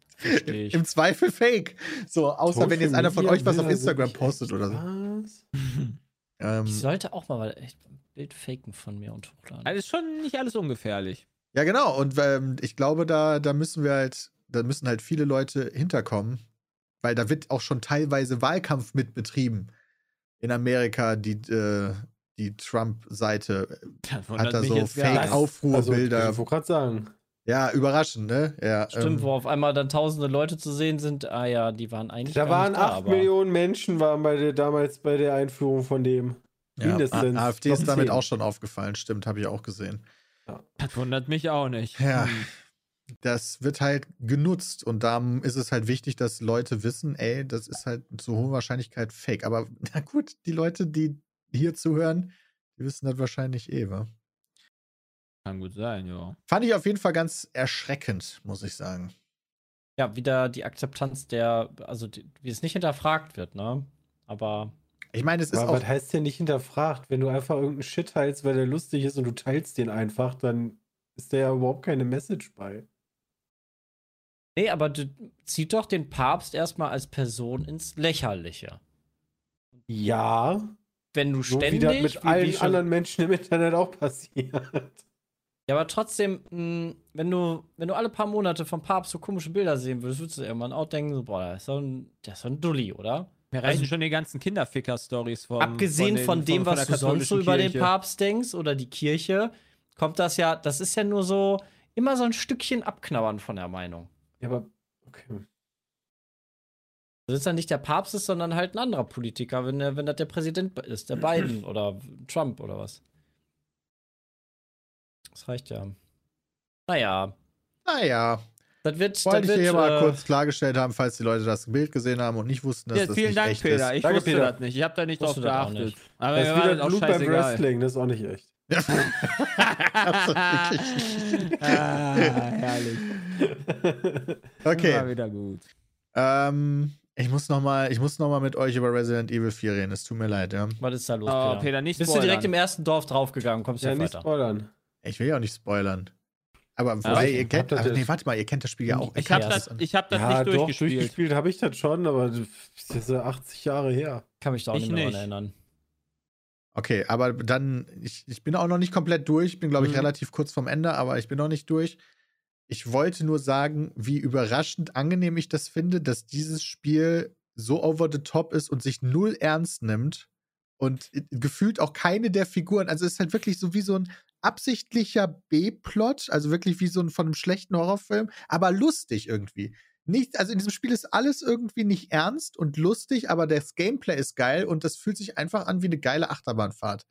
ich. Im Zweifel fake. So, außer wenn jetzt einer von euch was auf Instagram postet oder so. Was? Ähm, Ich sollte auch mal echt ein Bild faken von mir und hochladen. Also ist schon nicht alles ungefährlich. ja, genau. Und ähm, ich glaube, da, da müssen wir halt da müssen halt viele Leute hinterkommen, weil da wird auch schon teilweise Wahlkampf mit betrieben. In Amerika, die, äh, die Trump-Seite hat da so. Fake-Aufruhrbilder. Also, ich wollte gerade sagen. Ja, überraschend, ne? Ja, Stimmt, ähm, wo auf einmal dann tausende Leute zu sehen sind. Ah ja, die waren eigentlich. Da gar waren nicht da, 8 aber- Millionen Menschen waren bei der, damals bei der Einführung von dem. ja, mindestens. A- AfD ist damit 10. auch schon aufgefallen, stimmt, habe ich auch gesehen. Das wundert mich auch nicht. Ja. Hm. das wird halt genutzt und da ist es halt wichtig, dass Leute wissen, ey, das ist halt zu hoher Wahrscheinlichkeit fake. Aber na gut, die Leute, die hier zuhören, die wissen das wahrscheinlich eh, wa? Kann gut sein, ja. Fand ich auf jeden Fall ganz erschreckend, muss ich sagen. Ja, wieder die Akzeptanz der, also die, wie es nicht hinterfragt wird, ne? Aber Ich meine, es ist Aber auch. was heißt denn nicht hinterfragt? Wenn du einfach irgendeinen Shit teilst, weil der lustig ist und du teilst den einfach, dann ist da ja überhaupt keine Message bei. nee, aber du zieht doch den Papst erstmal als Person ins Lächerliche. Ja, Wenn du so ständig wie das mit wie- wie allen schon- anderen Menschen im Internet auch passiert. Ja, aber trotzdem, mh, wenn du, wenn du alle paar Monate vom Papst so komische Bilder sehen würdest, würdest du irgendwann auch denken, so, boah, der ist so ein, der ist so ein Dulli, oder? Mir reichen schon die ganzen Kinderficker-Stories vom. Abgesehen den- von, dem, von was der du sonst so über den. Papst denkst oder die Kirche, kommt das ja, das ist ja nur so, immer so ein Stückchen abknabbern von der Meinung. Ja, aber okay. Das ist dann nicht der Papst ist, sondern halt ein anderer Politiker, wenn, der, wenn das der Präsident ist, der Biden oder Trump oder was. Das reicht ja. Naja, Naja, das wird. wollte das ich wird hier mal äh, kurz klargestellt haben, falls die Leute das Bild gesehen haben und nicht wussten, dass Ja, das vielen nicht Dank, echt Peter. ist. Ich Danke, wusste Peter. das nicht. Ich habe da nicht drauf das geachtet. nicht. Aber Das ist war wieder das auch Blut beim. Wrestling, das ist auch nicht echt. ah, herrlich. War okay, wieder gut. ähm, ich muss noch mal, ich muss noch mal mit euch über Resident Evil 4 reden. Es tut mir leid, ja. Was ist da los, Oh, Peter? Peter, nicht Bist du direkt im spoilern. ersten Dorf draufgegangen, kommst ja, Ja, nicht weiter. spoilern. Ich will ja auch nicht spoilern. Aber wobei, okay. ihr kennt, das- nee, warte mal, ihr kennt das Spiel ja auch. Ich habe das, ich hab das ja, nicht doch, durchgespielt. durchgespielt habe ich das schon, aber das ist ja 80 Jahre her. Kann mich da auch Ich nicht mehr dran erinnern. Okay, aber dann, ich, ich bin auch noch nicht komplett durch. Ich bin, glaube ich, Mhm. relativ kurz vom Ende, aber ich bin noch nicht durch. Ich wollte nur sagen, wie überraschend angenehm ich das finde, dass dieses Spiel so over the top ist und sich null ernst nimmt und gefühlt auch keine der Figuren. Also es ist halt wirklich so wie so ein absichtlicher B-Plot, also wirklich wie so ein von einem schlechten Horrorfilm, aber lustig irgendwie. Nicht, also in diesem Spiel ist alles irgendwie nicht ernst und lustig, aber das Gameplay ist geil und das fühlt sich einfach an wie eine geile Achterbahnfahrt.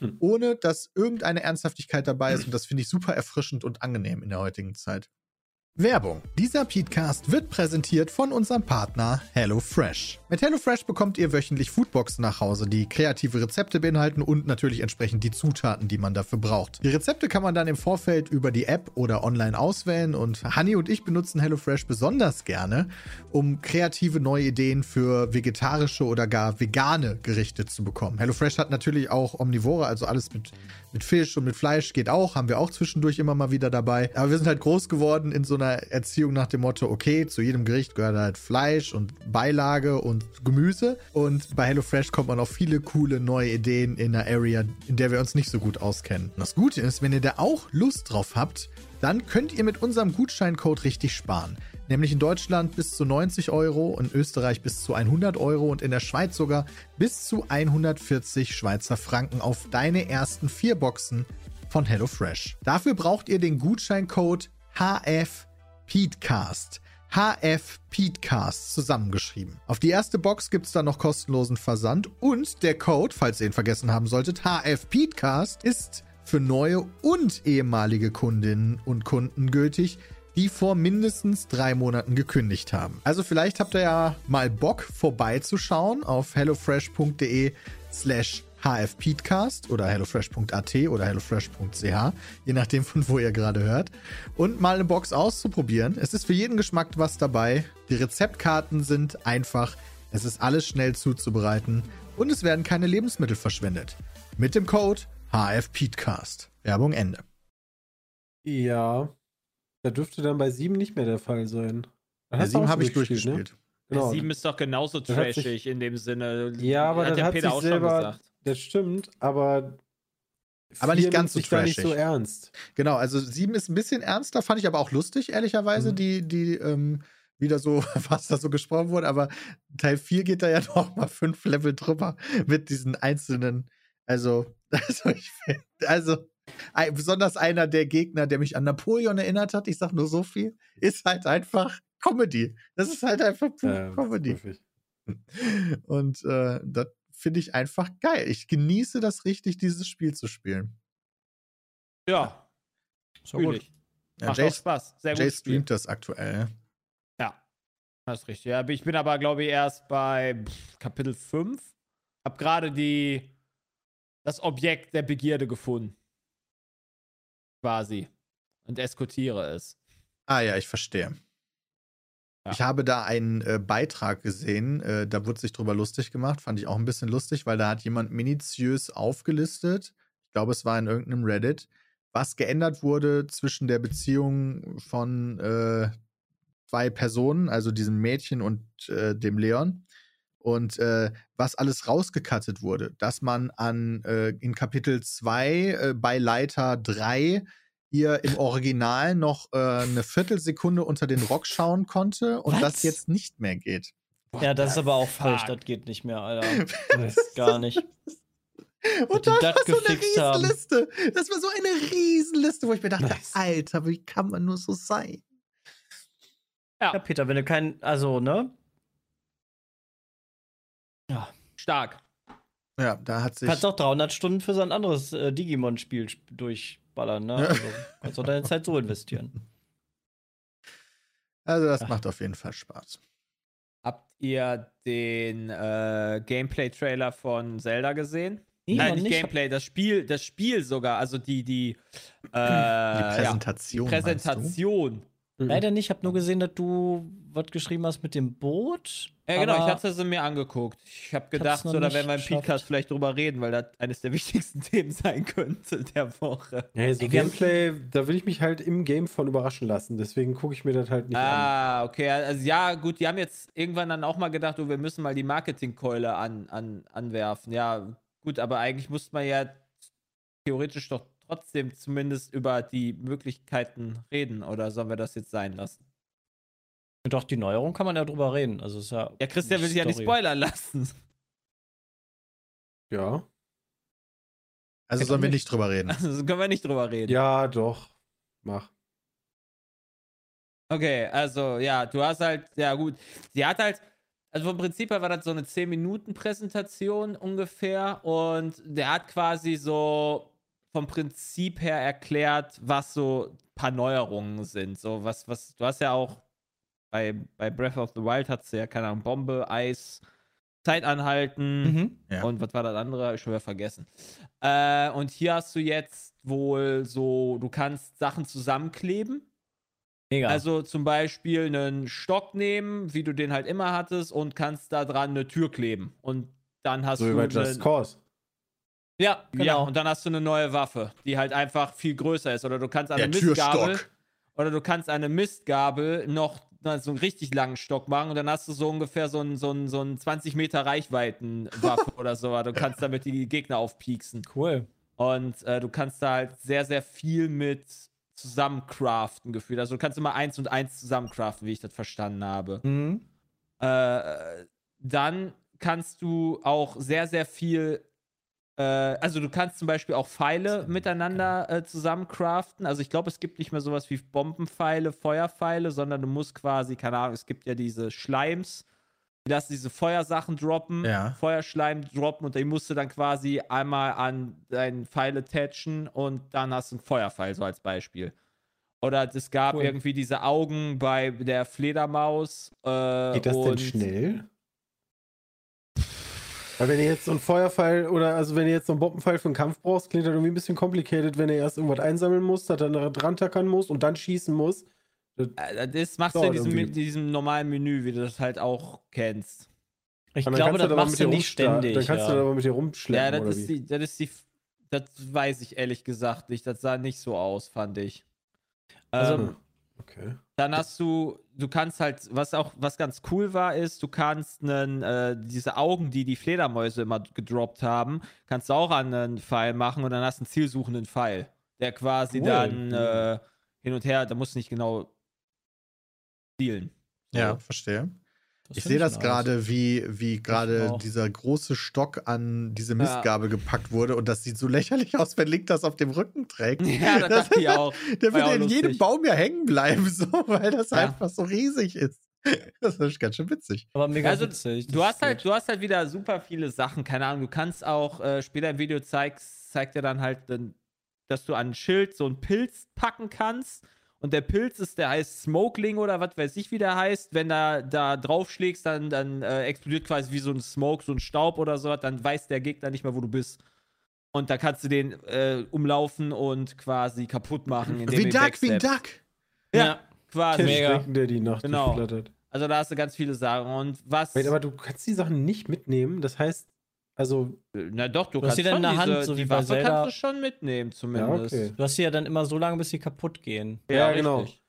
Hm. Ohne dass irgendeine Ernsthaftigkeit dabei ist und das finde ich super erfrischend und angenehm in der heutigen Zeit. Werbung. Dieser Podcast wird präsentiert von unserem Partner HelloFresh. Mit HelloFresh bekommt ihr wöchentlich Foodboxen nach Hause, die kreative Rezepte beinhalten und natürlich entsprechend die Zutaten, die man dafür braucht. Die Rezepte kann man dann im Vorfeld über die App oder online auswählen und Hani und ich benutzen HelloFresh besonders gerne, um kreative neue Ideen für vegetarische oder gar vegane Gerichte zu bekommen. HelloFresh hat natürlich auch Omnivore, also alles mit, mit Fisch und mit Fleisch geht auch, haben wir auch zwischendurch immer mal wieder dabei. Aber wir sind halt groß geworden in so einer Erziehung nach dem Motto, okay, zu jedem Gericht gehört halt Fleisch und Beilage und Gemüse. Und bei HelloFresh kommt man auf viele coole neue Ideen in einer Area, in der wir uns nicht so gut auskennen. Und das Gute ist, wenn ihr da auch Lust drauf habt, dann könnt ihr mit unserem Gutscheincode richtig sparen. Nämlich in Deutschland bis zu 90 Euro, in Österreich bis zu 100 Euro und in der Schweiz sogar bis zu 140 Schweizer Franken auf deine ersten vier Boxen von HelloFresh. Dafür braucht ihr den Gutscheincode HFPeedcast. HFPeedcast zusammengeschrieben. Auf die erste Box gibt es dann noch kostenlosen Versand und der Code, falls ihr ihn vergessen haben solltet, HFPeedcast ist für neue und ehemalige Kundinnen und Kunden gültig, die vor mindestens drei Monaten gekündigt haben. Also vielleicht habt ihr ja mal Bock vorbeizuschauen auf hellofresh.de slash hfpeedcast oder hellofresh.at oder hellofresh.ch, je nachdem von wo ihr gerade hört, und mal eine Box auszuprobieren. Es ist für jeden Geschmack was dabei. Die Rezeptkarten sind einfach, es ist alles schnell zuzubereiten und es werden keine Lebensmittel verschwendet. Mit dem Code HFPeedcast. Werbung Ende. Ja. Da dürfte dann bei 7 nicht mehr der Fall sein. Dann sieben schon habe ich durchgespielt. Ne? Genau. Sieben ist doch genauso hat sich- trashig in dem Sinne. Ja, aber hat das der hat Peter sich auch schon selber, gesagt. Das stimmt, aber Aber nicht ganz so da nicht trashig. so ernst. Genau, also sieben ist ein bisschen ernster, fand ich aber auch lustig, ehrlicherweise, Mhm. die, die, ähm, wieder so, was da so gesprochen wurde, aber Teil 4 geht da ja noch mal fünf Level drüber mit diesen einzelnen, also, also ich also, ein, besonders einer der Gegner, der mich an Napoleon erinnert hat, ich sag nur so viel, ist halt einfach Comedy. Das ist halt einfach pure Comedy. Und äh, das finde ich einfach geil. Ich genieße das richtig, dieses Spiel zu spielen. Ja, So gut. Ja, Macht Jay, auch Spaß. Sehr Jay gut. streamt das aktuell. Ja, das ist richtig. Ja, ich bin aber, glaube ich, erst bei Kapitel 5. Hab gerade die das Objekt der Begierde gefunden. Quasi. Und eskortiere es. Ah ja, ich verstehe. Ja. Ich habe da einen äh, Beitrag gesehen, äh, da wurde sich drüber lustig gemacht, fand ich auch ein bisschen lustig, weil da hat jemand minutiös aufgelistet, ich glaube, es war in irgendeinem Reddit, was geändert wurde zwischen der Beziehung von äh, zwei Personen, also diesem Mädchen und äh, dem Leon. Und äh, was alles rausgekattet wurde, dass man an äh, in Kapitel 2 äh, bei Leiter 3 ihr im Original noch äh, eine Viertelsekunde unter den Rock schauen konnte und Was? das jetzt nicht mehr geht. Ja, das ist aber auch fuck? falsch. Das geht nicht mehr, Alter. Das ist gar nicht. Und das war so eine haben. Riesenliste. Das war so eine Riesenliste, wo ich mir dachte, Nice. Alter, wie kann man nur so sein? Ja, Peter, wenn du kein, also, ne? Stark. Ja, da hat sich. Kannst auch 300 Stunden für so ein anderes äh, Digimon-Spiel sp- durchballern, ne? Also, kannst auch deine Zeit so investieren. Also, das Ach. macht auf jeden Fall Spaß. Habt ihr den äh, Gameplay-Trailer von Zelda gesehen? Nee, Nein, nicht nicht. Gameplay, das Spiel, das Spiel sogar, also die, die, äh, Die ja, Präsentation. meinst du? Präsentation. Leider nicht. Ich habe nur gesehen, dass du was geschrieben hast mit dem Boot. Ja, genau, ich hatte sie mir angeguckt. Ich habe gedacht, so, da werden wir im. Podcast vielleicht drüber reden, weil das eines der wichtigsten Themen sein könnte der Woche. Ja, so Gameplay, da will ich mich halt im Game von überraschen lassen. Deswegen gucke ich mir das halt nicht an. Ah, okay. Also ja, gut, die haben jetzt irgendwann dann auch mal gedacht, oh, wir müssen mal die Marketingkeule an, an, anwerfen. Ja, gut, aber eigentlich muss man ja theoretisch doch trotzdem zumindest über die Möglichkeiten reden. Oder sollen wir das jetzt sein lassen? Doch, die Neuerung kann man ja drüber reden. Also ist ja. Ja, Christian will sich ja nicht spoilern lassen. Ja. Also, sollen wir nicht. nicht drüber reden. Also können wir nicht drüber reden. Ja, doch. Mach. Okay, also ja, du hast halt, ja gut, sie hat halt, also vom Prinzip her war das so eine 10-Minuten-Präsentation ungefähr und der hat quasi so vom Prinzip her erklärt, was so ein paar Neuerungen sind. So was, was, du hast ja auch bei, bei Breath of the Wild hast du ja, keine Ahnung, Bombe, Eis, Zeit anhalten. Mhm. Ja. Und was war das andere? Ich wieder vergessen. Äh, und hier hast du jetzt wohl so, du kannst Sachen zusammenkleben. Mega. Also zum Beispiel einen Stock nehmen, wie du den halt immer hattest, und kannst da dran eine Tür kleben. Und dann hast So wie du. bei eine- Just Cause. ja, Genau. ja, und dann hast du eine neue Waffe, die halt einfach viel größer ist. Oder du kannst eine Der Mistgabel. Türstock. Oder du kannst eine Mistgabel noch so einen richtig langen Stock machen und dann hast du so ungefähr so einen so einen, so einen 20 Meter Reichweitenwaffe oder so. Du kannst damit die Gegner aufpieksen. cool. Und äh, du kannst da halt sehr, sehr viel mit zusammencraften gefühlt. Also du kannst immer eins und eins zusammencraften, wie ich das verstanden habe. Mhm. Äh, dann kannst du auch sehr, sehr viel. Äh, also du kannst zum Beispiel auch Pfeile miteinander äh, zusammencraften. Also ich glaube, es gibt nicht mehr sowas wie Bombenpfeile, Feuerpfeile, sondern du musst quasi, keine Ahnung, es gibt ja diese Schleims, die lassen diese Feuersachen droppen, Ja. Feuerschleim droppen und den musst du dann quasi einmal an deinen Pfeil attachen und dann hast du einen Feuerpfeil, so als Beispiel. Oder es gab Cool. irgendwie diese Augen bei der Fledermaus. Äh, Geht das denn schnell? Weil wenn ihr jetzt so einen Feuerpfeil oder also wenn ihr jetzt so einen Bombenpfeil für einen Kampf brauchst, klingt das irgendwie ein bisschen complicated, wenn ihr erst irgendwas einsammeln musst, dann dran tackern muss und dann schießen muss. Äh, Das machst du in diesem, irgendwie. diesem normalen Menü, wie du das halt auch kennst. Ich glaube, das aber machst du nicht ständig. Dann kannst ja. du aber mit dir rumschleppen Ja, das oder ist, wie? die, das ist die. Das weiß ich ehrlich gesagt nicht. Das sah nicht so aus, fand ich. Also, ähm, Okay. Dann hast du, du kannst halt, was auch, was ganz cool war, ist, du kannst einen, äh, diese Augen, die die Fledermäuse immer gedroppt haben, kannst du auch an einen Pfeil machen und dann hast du einen zielsuchenden Pfeil, der quasi Cool. dann äh, hin und her, da musst du nicht genau zielen. So. Ja, verstehe. Das Ich sehe das gerade, wie, wie gerade dieser große Stock an diese Mistgabel gepackt wurde und das sieht so lächerlich aus, wenn Link das auf dem Rücken trägt. Ja, das dachte ich auch. Der ja würde in jedem. Baum ja hängen bleiben, so, weil das Ja. einfach so riesig ist. Das ist ganz schön witzig. Aber mega Also, witzig. Du das hast halt, du hast halt wieder super viele Sachen, keine Ahnung. Du kannst auch äh, später im Video zeigst, zeigt er dann halt, dass du an ein Schild so einen Pilz packen kannst. Und der Pilz ist, der heißt Smokeling oder was weiß ich, wie der heißt. Wenn da da draufschlägst, dann, dann äh, explodiert quasi wie so ein Smoke, so ein Staub oder so, dann weiß der Gegner nicht mehr, wo du bist. Und da kannst du den äh, umlaufen und quasi kaputt machen. indem Wie Duck, wie backsteppst. Duck. Ja, Ja. quasi. Der Mega. Der die Nacht Genau. Also da hast du ganz viele Sachen. Und was. Wait, aber du kannst die Sachen nicht mitnehmen. Das heißt, also, Na doch, du, Du hast kannst die dann schon in der Hand, diese, so wie die Waffe Zelda. kannst du schon mitnehmen, ja, zumindest. okay. Du hast sie ja dann immer so lange, bis sie kaputt gehen. Ja, genau. richtig.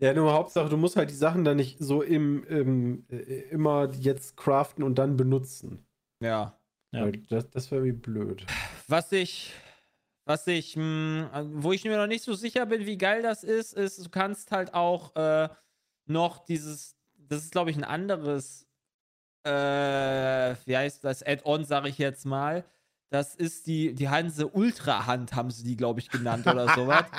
Ja, nur Hauptsache, du musst halt die Sachen dann nicht so im, im äh, immer jetzt craften und dann benutzen. Ja. Ja. Das, das wäre irgendwie blöd. Was ich, was ich, mh, wo ich mir noch nicht so sicher bin, wie geil das ist, ist, du kannst halt auch äh, noch dieses, das ist glaube ich ein anderes, äh, wie heißt das, Add-on, sage ich jetzt mal. Das ist die, die Hanse Ultra-Hand, haben sie die, glaube ich, genannt oder sowas.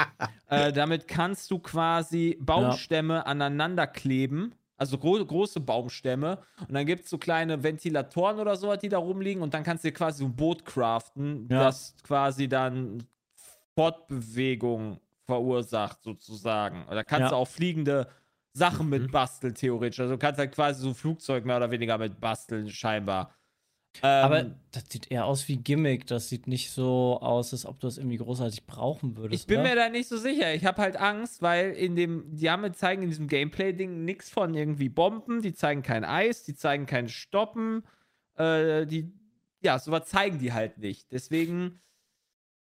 Äh, damit kannst du quasi Baumstämme aneinander kleben. Also gro große Baumstämme. Und dann gibt es so kleine Ventilatoren oder sowas, die da rumliegen. Und dann kannst du dir quasi so ein Boot craften, Ja. das quasi dann Fortbewegung verursacht, sozusagen. Oder kannst Ja. du auch fliegende Sachen mit Mhm. basteln, theoretisch. Also du kannst halt quasi so ein Flugzeug mehr oder weniger mit basteln, scheinbar. Ähm, Aber das sieht eher aus wie Gimmick. Das sieht nicht so aus, als ob du das irgendwie großartig brauchen würdest. Ich bin oder? mir da nicht so sicher. Ich habe halt Angst, weil in dem, die haben zeigen in diesem Gameplay-Ding nichts von irgendwie Bomben, die zeigen kein Eis, die zeigen kein Stoppen, äh, die, ja, sowas zeigen die halt nicht. Deswegen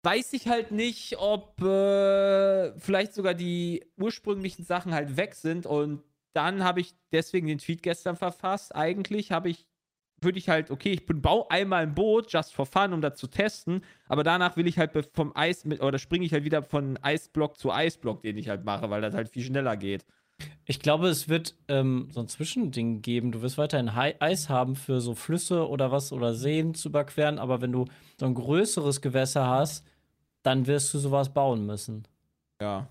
weiß ich halt nicht, ob äh, vielleicht sogar die ursprünglichen Sachen halt weg sind und dann habe ich deswegen den Tweet gestern verfasst. Eigentlich habe ich würde ich halt, okay, ich baue einmal ein Boot, just for fun, um das zu testen, aber danach will ich halt vom Eis mit, oder springe ich halt wieder von Eisblock zu Eisblock, den ich halt mache, weil das halt viel schneller geht. Ich glaube, es wird ähm, so ein Zwischending geben. Du wirst weiterhin Eis haben für so Flüsse oder was oder Seen zu überqueren, aber wenn du so ein größeres Gewässer hast, dann wirst du sowas bauen müssen. Ja.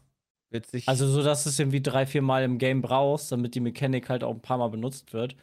Witzig. Also so, dass du es irgendwie drei, vier Mal im Game brauchst, damit die Mechanik halt auch ein paar Mal benutzt wird.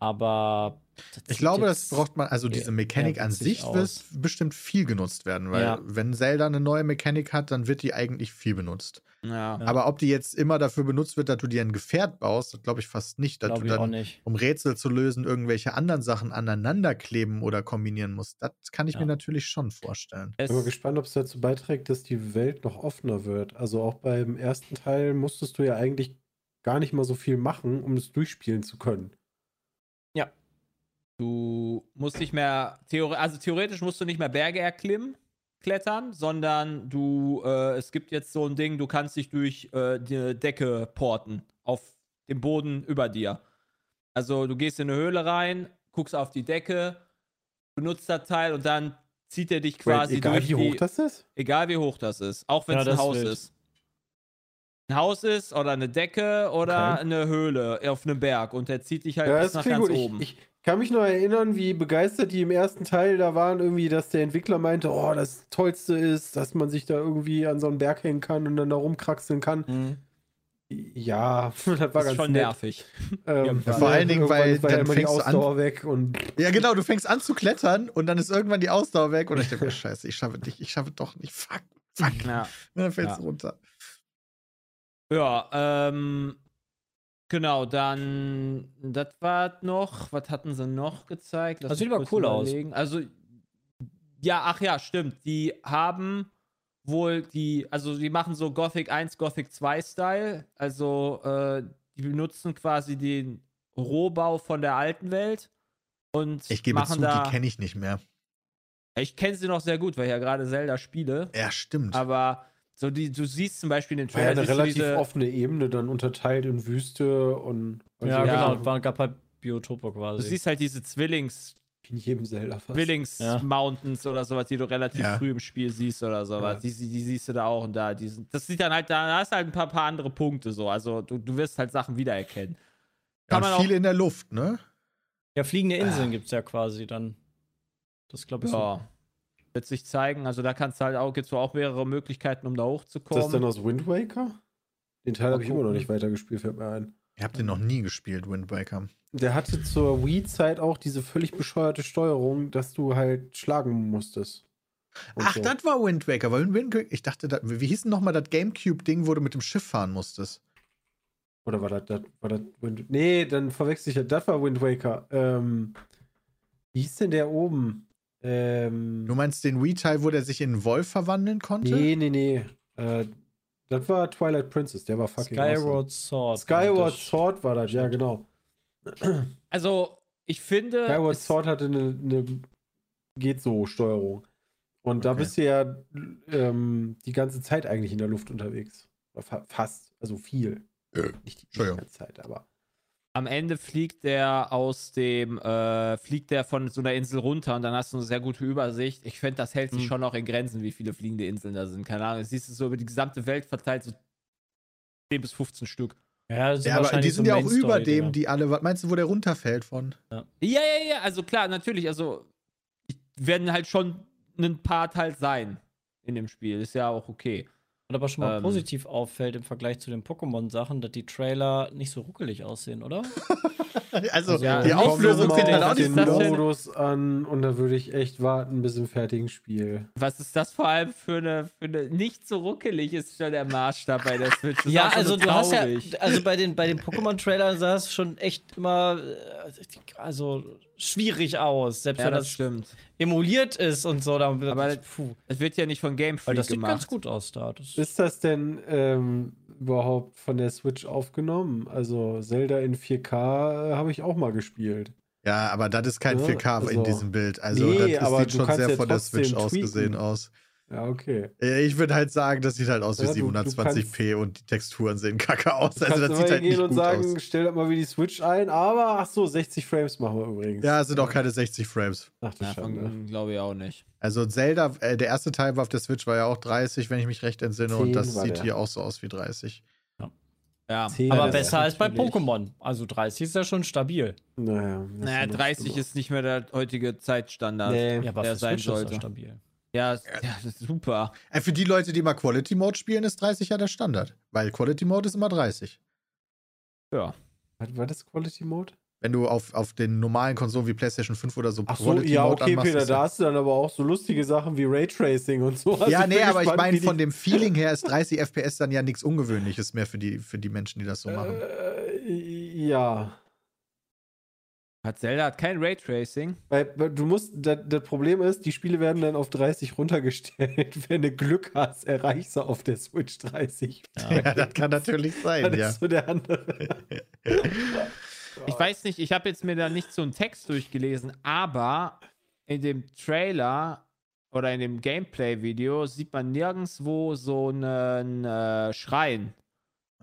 Aber Ich glaube, das braucht man, also diese Mechanik an sich aus. wird bestimmt viel genutzt werden, weil Ja. wenn Zelda eine neue Mechanik hat, dann wird die eigentlich viel benutzt. Ja. Ja. Aber ob die jetzt immer dafür benutzt wird, dass du dir ein Gefährt baust, das glaube ich fast nicht, dass Glaube du dann, nicht. um Rätsel zu lösen, irgendwelche anderen Sachen aneinander kleben oder kombinieren musst. Das kann ich Ja. mir natürlich schon vorstellen. Ich bin mal gespannt, ob es dazu beiträgt, dass die Welt noch offener wird. Also auch beim ersten Teil musstest du ja eigentlich gar nicht mal so viel machen, um es durchspielen zu können. du musst nicht mehr, also theoretisch musst du nicht mehr Berge erklimmen, klettern, sondern du, äh, es gibt jetzt so ein Ding, du kannst dich durch äh, die Decke porten, auf dem Boden über dir. Also du gehst in eine Höhle rein, guckst auf die Decke, benutzt das Teil und dann zieht er dich quasi Wait, egal durch wie hoch die, das ist? Egal wie hoch das ist. Auch wenn Ja, es ein Haus wild. ist. Ein Haus ist oder eine Decke oder Okay. eine Höhle auf einem Berg und der zieht dich halt Ja, bis nach ganz gut. oben. Ich, ich kann mich noch erinnern, wie begeistert die im ersten Teil da waren, irgendwie, dass der Entwickler meinte, oh, das Tollste ist, dass man sich da irgendwie an so einen Berg hängen kann und dann da rumkraxeln kann. Mhm. Ja, das war das ganz ist schon nett. nervig. Ähm, Ja, vor allen Dingen, weil war ja dann immer die fängst du an- Ausdauer weg und Ja, genau, du fängst an zu klettern und dann ist irgendwann die Ausdauer weg und ich denke, mir, scheiße, ich schaffe dich, ich schaffe doch nicht. Fuck, fuck. Ja. Und dann fällst Ja. du runter. Ja, ähm, genau, dann, das war noch, was hatten sie noch gezeigt? Lass Das sieht aber cool aus. überlegen. Also, ja, ach ja, stimmt. Die haben wohl die, also die machen so Gothic 1, Gothic 2 Style. Also, äh, die benutzen quasi den Rohbau von der alten Welt und Ich gebe machen zu, da. die kenne ich nicht mehr. ich kenne sie noch sehr gut, weil ich ja gerade Zelda spiele. Ja, stimmt. Aber So die, du siehst zum Beispiel in den War ja Trailer, eine du relativ diese, offene Ebene, dann unterteilt in Wüste und. und Ja, so. Ja. genau. War, gab halt Biotope du quasi. siehst halt diese Zwillings, In jedem Zelda fast. Zwillings-Mountains oder sowas, die du relativ Ja. früh im Spiel siehst oder sowas. Ja. Die, die, die siehst du da auch und da. Die sind, das sieht dann halt, da da hast du halt ein paar, paar andere Punkte so. Also du, du wirst halt Sachen wiedererkennen. Ja, Kann man viel in der Luft, ne? ja, fliegende Inseln gibt's ja quasi dann. Das glaube ich so. Wird sich zeigen. Also da kannst du halt auch, gibt's auch mehrere Möglichkeiten, um da Ist hochzukommen. das dann aus Wind Waker? Den Teil habe ich immer noch nicht weitergespielt, fällt mir ein. Ihr habt den noch nie gespielt, Wind Waker. Der hatte zur Wii-Zeit auch diese völlig bescheuerte Steuerung, dass du halt schlagen musstest. Und Ach, so. das war Wind Waker. Weil Wind Waker ich dachte, das, wie hieß denn nochmal das Gamecube-Ding, wo du mit dem Schiff fahren musstest? Oder war das, das, war das Wind Nee, dann verwechsel ich ja. Das war Wind Waker. Ähm, wie hieß denn der oben? Ähm, Du meinst den Wii-Teil, wo der sich in einen Wolf verwandeln konnte? nee, nee, nee. Äh, das war Twilight Princess, der war fucking Skyward Sword. awesome. Skyward Das- Sword war das, ja, genau. Also, ich finde. Skyward Sword hatte eine, eine geht so Steuerung. Und da Okay. bist du ja ähm, die ganze Zeit eigentlich in der Luft unterwegs. Fa fast, also viel. Äh, Nicht die, die ganze Zeit, aber. Am Ende fliegt der aus dem, äh, fliegt der von so einer Insel runter und dann hast du eine sehr gute Übersicht. Ich finde, das hält sich Hm. schon noch in Grenzen, wie viele fliegende Inseln da sind. Keine Ahnung, das siehst du so über die gesamte Welt verteilt, so 10 bis 15 Stück. Ja, das sind Ja, aber die sind so ja auch über dem, Dinger. die alle, was meinst du, wo der runterfällt von? Ja, ja, ja, also klar, natürlich, also werden halt schon ein Part halt sein in dem Spiel. Ist ja auch okay. Was aber schon mal Ähm. positiv auffällt im Vergleich zu den Pokémon-Sachen, dass die Trailer nicht so ruckelig aussehen, oder? Also, Ja, die Auflösung sieht halt auch den nicht aus. Modus an und da würde ich echt warten bis im fertigen Spiel. Was ist das vor allem für eine, für eine nicht so ruckelig ist schon der Maßstab bei der Switch. Das ist ja, auch so also du hast ja, also bei den, bei den Pokémon-Trailern sah es schon echt immer, äh, also schwierig aus, selbst Ja, wenn das das stimmt. emuliert ist und so. Dann, Aber- puh. Es wird ja nicht von Game Weil Freak das sieht gemacht. ganz gut aus da. Das, Ist das denn ähm, überhaupt von der Switch aufgenommen? Also Zelda in 4K äh, habe ich auch mal gespielt. Ja, aber das ist kein Ja, 4K in also- diesem Bild. Also, Nee, das sieht schon sehr ja von der Switch ausgesehen tweaken. aus. Ja, okay. Äh, Ich würde halt sagen, das sieht halt aus wie Ja, du- du 720p und die Texturen sehen kacke aus. Also, das sieht halt nicht und gut sagen, aus. stell das mal wie die Switch ein, aber ach so, 60 Frames machen wir übrigens. Ja, es sind auch keine 60 Frames. Ach du Ja, glaube ich auch nicht. Also Zelda, äh, der erste Teil war auf der Switch, war ja auch 30, wenn ich mich recht entsinne. Und 10 das sieht der. hier auch so aus wie 30. Ja. 10 aber ist besser als bei Pokémon. Also 30 ist ja schon stabil. Naja, das Naja, ist noch 30 schlimmer. ist nicht mehr der heutige Zeitstandard. Nee. Ja, aber Der sein Switch ist sollte. das stabil. Ja, ja, das ist super. Äh, für die Leute, die mal Quality Mode spielen, ist 30 ja der Standard. Weil Quality Mode ist immer 30. Ja. War, war das Quality Mode? Wenn du auf, auf den normalen Konsolen wie PlayStation 5 oder so Ach so, ja, okay, Peter, da hast du dann aber auch so lustige Sachen wie Raytracing und so. Also Ja, nee, aber ich meine, von dem Feeling her ist 30 FPS dann ja nichts Ungewöhnliches mehr für die, für die Menschen, die das so machen. Äh, ja. Hat Zelda hat kein Raytracing. Weil, weil du musst, das, das Problem ist, die Spiele werden dann auf 30 runtergestellt. Wenn du Glück hast, erreichst du auf der Switch 30. Ja, das kann natürlich sein, Das ja. ist so der andere. Ich weiß nicht, ich habe jetzt mir da nicht so einen Text durchgelesen, aber in dem Trailer oder in dem Gameplay-Video sieht man nirgendwo so einen äh, Schrein.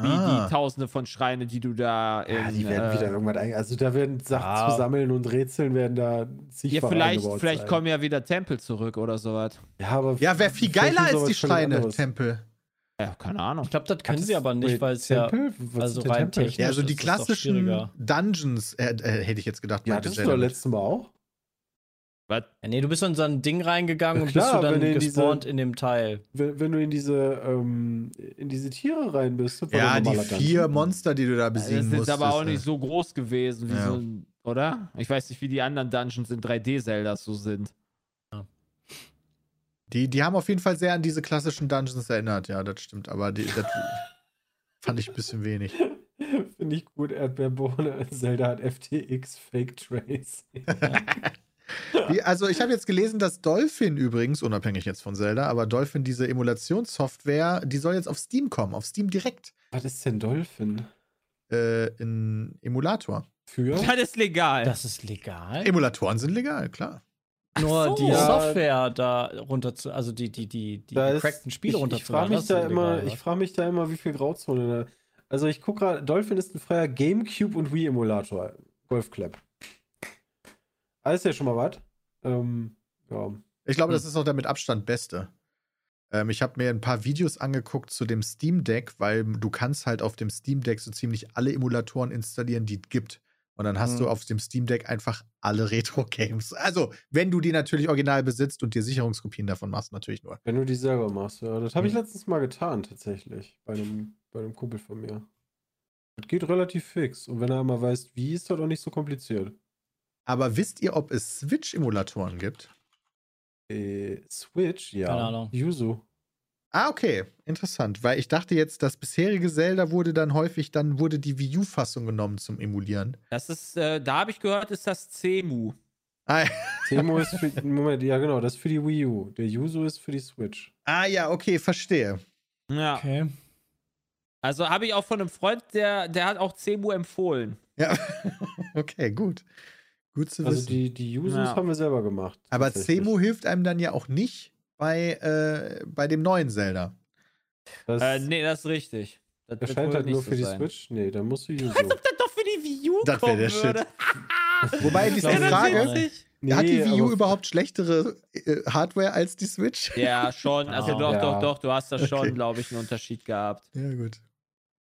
Wie Ah. die Tausende von Schreine, die du da in. Ja, die werden äh, wieder irgendwas ein. Also da werden Sachen Ja. zu sammeln und Rätseln werden da sich Ja, vielleicht, vielleicht kommen ja wieder Tempel zurück oder sowas. Ja, aber Ja, wäre viel geiler ist als die Schreine. Tempel. Ja, keine Ahnung. Ich glaube, das können sie aber nicht, weil es ja. Also ist der rein technisch- Ja, also die klassischen. Dungeons, äh, äh, hätte ich jetzt gedacht. Ja, das ist doch letztes Mal auch. Was? Ja, nee, du bist in so ein Ding reingegangen Ja, und klar, bist du dann du in diese- gespawnt in dem Teil. Wenn, wenn du in diese, ähm, in diese Tiere rein bist. das war Ja, die vier Dungeon. Monster, die du da Das besiegen ist musst. aber auch ist, äh, nicht so groß gewesen, wie Ja. so ein, oder? Ich weiß nicht, wie die anderen Dungeons in 3D-Zeldas so sind. Die, die haben auf jeden Fall sehr an diese klassischen Dungeons erinnert, ja, das stimmt. Aber die, das fand ich ein bisschen wenig. Finde ich gut, Erdbeerbohne. Zelda hat FTX Fake Trace. Die, also ich habe jetzt gelesen, dass Dolphin übrigens, unabhängig jetzt von Zelda, aber Dolphin, diese Emulationssoftware, die soll jetzt auf Steam kommen, auf Steam direkt. Was ist denn Dolphin? Äh, in Emulator. Für? Das ist legal. Das ist legal. Emulatoren sind legal, klar. nur so. die Ja. Software da runter zu, also die, die, die, die gecrackten Spiele ich, ich runterzuladen. frage mich, da immer, ich frag mich da immer, wie viel Grauzone da. Also ich gucke gerade, Dolphin ist ein freier Gamecube und Wii Emulator. Golfclub. Alles ja schon mal was. Ähm, ja. Ich glaube, das Hm. ist auch der mit Abstand beste. Ähm, ich habe mir ein paar Videos angeguckt zu dem Steam Deck, weil du kannst halt auf dem Steam Deck so ziemlich alle Emulatoren installieren, die es gibt. Und dann hast Mhm. du auf dem Steam Deck einfach alle Retro-Games. Also, wenn du die natürlich original besitzt und dir Sicherungskopien davon machst, natürlich nur. Wenn du die selber machst, ja. Das habe ich Hm. letztens mal getan, tatsächlich. Bei einem, bei einem Kumpel von mir. Das geht relativ fix. Und wenn er einmal weiß, wie, ist das auch nicht so kompliziert. Aber wisst ihr, ob es Switch-Emulatoren gibt? Äh, Switch, ja. Keine Ahnung. Yuzu. Ah, okay. Interessant. Weil ich dachte jetzt, das bisherige Zelda wurde dann häufig, dann wurde die Wii U-Fassung genommen zum Emulieren. Das ist, äh, da habe ich gehört, ist das CEMU. Ah, Temo ist für. Moment, ja, genau, das ist für die Wii U. Der Yuzu ist für die Switch. ah ja, okay, verstehe. Ja. Okay. Also habe ich auch von einem Freund, der, der hat auch CEMU empfohlen. Ja, okay, gut. Gut zu Also wissen. die, die Yuzus Ja. haben wir selber gemacht. Aber. Cemo hilft einem dann ja auch nicht bei, äh, bei dem neuen Zelda. Das Äh, nee, das ist richtig. Das erscheint wohl halt nur so für die sein. Switch. Nee, dann musst du Yuzu. Das doch für die Wii U Das kommen der Shit. würde. Wobei, die das Frage. Nee, hat die Wii U überhaupt schlechtere äh, Hardware als die Switch? Ja, schon. Also Ah. doch, Ja. doch, doch. Du hast da schon, Okay. glaube ich, einen Unterschied gehabt. Ja, gut.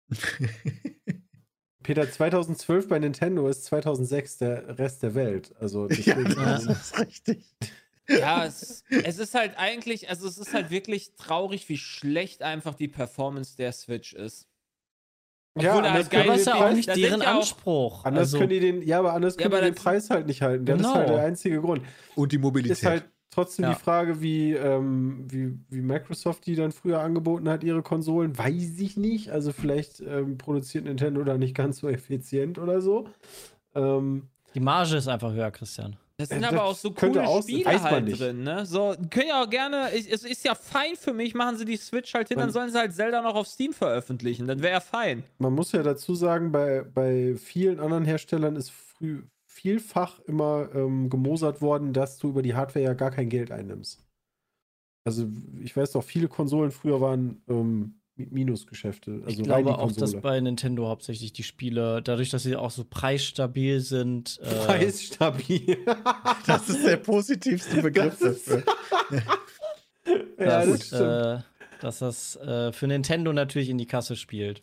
Peter, 2012 bei Nintendo ist 2006 der Rest der Welt. Also ja, deswegen, das ist richtig. Ja, es, es ist halt eigentlich, also es ist halt wirklich traurig, wie schlecht einfach die Performance der Switch ist. Ja, Obwohl er anders halt können geil ist ja auch nicht deren ja Anspruch. Anders also, können die den, ja, aber anders Ja, können aber die den Preis halt nicht halten. Das Genau. ist halt der einzige Grund. Und die Mobilität. Ist halt trotzdem Ja. die Frage, wie, ähm, wie, wie Microsoft die dann früher angeboten hat, ihre Konsolen, weiß ich nicht. Also vielleicht ähm, produziert Nintendo da nicht ganz so effizient oder so. Ähm, die Marge ist einfach höher, Christian. Das sind Äh, aber das auch so coole auch- Spiele halt nicht. drin, ne? So, können ja auch gerne, ich- es ist ja fein für mich, machen sie die Switch halt hin, dann Man- sollen sie halt Zelda noch auf Steam veröffentlichen, dann wäre ja fein. man muss ja dazu sagen, bei, bei vielen anderen Herstellern ist früh vielfach immer ähm, gemosert worden, dass du über die Hardware ja gar kein Geld einnimmst. Also ich weiß doch, viele Konsolen früher waren ähm, Mi- Minusgeschäfte. Also ich glaube auch, dass bei Nintendo hauptsächlich die Spiele, dadurch, dass sie auch so preisstabil sind, äh, Preisstabil. das ist der positivste Begriff Das dafür. ja, das stimmt. äh, dass das äh, für Nintendo natürlich in die Kasse spielt.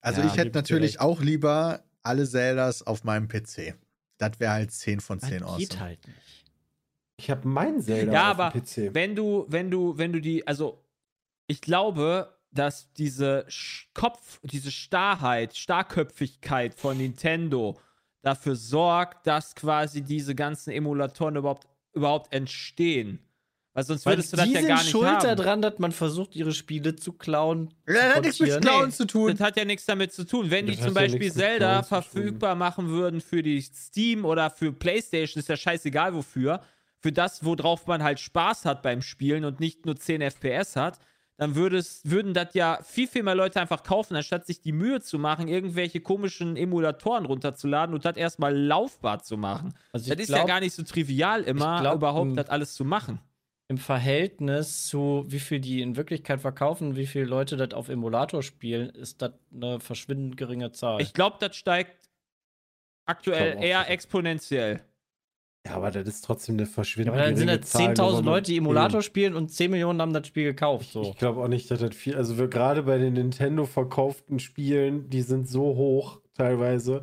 Also Ja, ich hätte natürlich auch lieber alle Zeldas auf meinem PC. Das wäre halt 10 von 10 Das awesome. geht halt nicht. Ich habe meinen Zelda Ja, auf aber dem PC. Wenn du, wenn du, wenn du die, also ich glaube, dass diese Kopf, diese Starrheit, Starrköpfigkeit von Nintendo dafür sorgt, dass quasi diese ganzen Emulatoren überhaupt, überhaupt entstehen. Weil sonst Weil würdest du das die ja gar nicht schuld haben. daran, dass man versucht, ihre Spiele zu klauen. Ja, das hat nichts mit. Klauen Nee, zu tun. Das hat ja nichts damit zu tun. Wenn Das die zum ja Beispiel mit Zelda verfügbar machen würden für die Steam oder für PlayStation, ist ja scheißegal wofür. Für das, worauf man halt Spaß hat beim Spielen und nicht nur 10 FPS hat, dann würden das ja viel, viel mehr Leute einfach kaufen, anstatt sich die Mühe zu machen, irgendwelche komischen Emulatoren runterzuladen und das erstmal laufbar zu machen. Also Das ist ja glaub, gar nicht so trivial immer, glaub, überhaupt m- das alles zu machen. Im Verhältnis zu wie viel die in Wirklichkeit verkaufen, wie viele Leute das auf Emulator spielen, ist das eine verschwindend geringe Zahl. Ich glaube, das steigt aktuell Ich eher exponentiell. Ja, aber das ist trotzdem eine ja, verschwindende aber dann sind geringe das Zahl, nur 10.000 weil man- Leute, die Emulator spielen und 10 Millionen haben das Spiel gekauft. So. Ich glaube auch nicht, dass das viel. Also wir, gerade bei den Nintendo verkauften Spielen, die sind so hoch teilweise.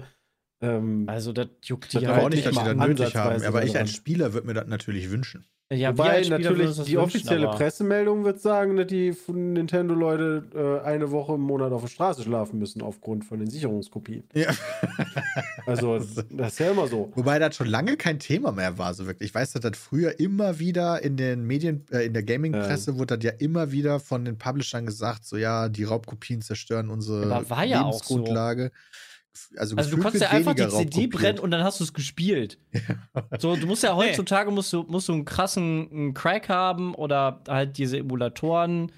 Ähm, Also das juckt die Ich glaube halt auch nicht, dass die mal das nötig haben. Aber ich als Spieler würde mir das natürlich wünschen. Ja, Wobei würden natürlich die wünschen, offizielle aber- Pressemeldung wird sagen, dass die Nintendo-Leute äh, eine Woche im Monat auf der Straße schlafen müssen aufgrund von den Sicherungskopien. Ja. Also das ist ja immer so. Wobei das schon lange kein Thema mehr war, so wirklich. Ich weiß, dass das früher immer wieder in den Medien, äh, in der Gaming-Presse wurde das ja immer wieder von den Publishern gesagt, so ja, die Raubkopien zerstören unsere Aber war ja auch so. Also, Also du konntest ja einfach die CD brennen und dann hast du es gespielt. So, du musst ja heutzutage musst du, musst du einen krassen einen Crack haben oder halt diese Emulatoren.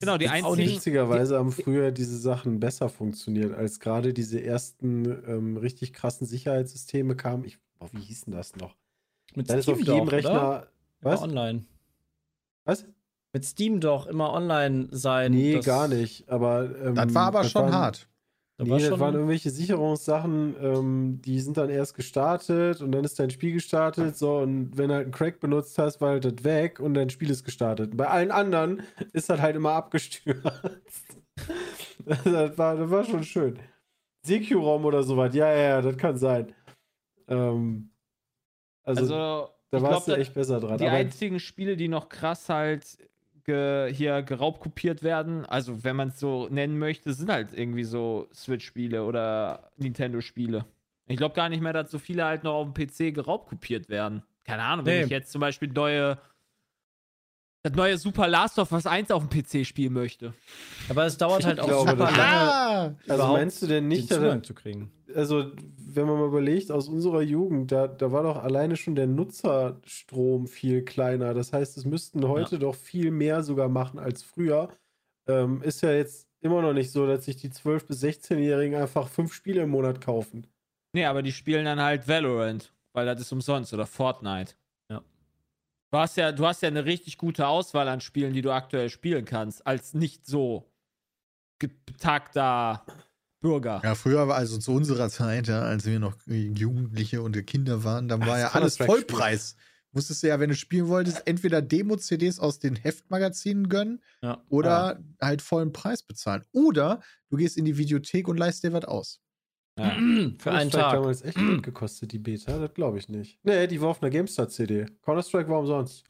Genau, die Ist auch einzigen, Witzigerweise haben früher diese Sachen besser funktioniert, als gerade diese ersten ähm, richtig krassen Sicherheitssysteme kamen. Ich, boah, wie hießen das noch? Mit Dann ist auf Steam jedem doch, Rechner. oder? Immer Was? online. Was? Mit Steam doch immer online sein. Nee, das- gar nicht. Aber, ähm, Das war aber schon waren, hart. Da nee, war das waren irgendwelche Sicherungssachen, ähm, die sind dann erst gestartet und dann ist dein Spiel gestartet. So, und wenn du halt einen Crack benutzt hast, war halt das weg und dein Spiel ist gestartet. Bei allen anderen ist das halt immer abgestürzt. das, war, das war schon schön. Secure-ROM oder sowas, ja, ja, ja, das kann sein. Ähm, also, Also, da ich warst glaub, du echt besser dran. Die Aber einzigen Spiele, die noch krass halt ge hier geraubkopiert werden, also wenn man es so nennen möchte, sind halt irgendwie so Switch-Spiele oder Nintendo-Spiele. Ich glaube gar nicht mehr, dass so viele halt noch auf dem PC geraubkopiert werden. Keine Ahnung, wenn Nee. ich jetzt zum Beispiel neue, das neue Super Last of Us 1 auf dem PC spielen möchte. Aber es dauert halt Ich auch glaube, super lange, Ah! also meinst du denn den nicht, dass, Zugang zu kriegen. Also wenn man mal überlegt, aus unserer Jugend, da, da war doch alleine schon der Nutzerstrom viel kleiner. Das heißt, es müssten heute doch viel mehr sogar machen als früher. Ähm, ist ja jetzt immer noch nicht so, dass sich die 12- bis 16-Jährigen einfach fünf Spiele im Monat kaufen. Nee, aber die spielen dann halt Valorant, weil das ist umsonst oder Fortnite. Ja. Du hast ja, du hast ja eine richtig gute Auswahl an Spielen, die du aktuell spielen kannst, als nicht so betagter Bürger. Ja, früher war also zu unserer Zeit, ja, als wir noch Jugendliche und Kinder waren, dann war das ja alles. Vollpreis. Musstest du ja, wenn du spielen wolltest, entweder Demo-CDs aus den Heftmagazinen gönnen Ja. oder halt vollen Preis bezahlen. Oder du gehst in die Videothek und leist dir was aus. Ja. Für einen Tag. damals echt Geld gekostet, die Beta? Das glaube ich nicht. Nee, die war auf einer GameStar-CD. Counter-Strike war umsonst.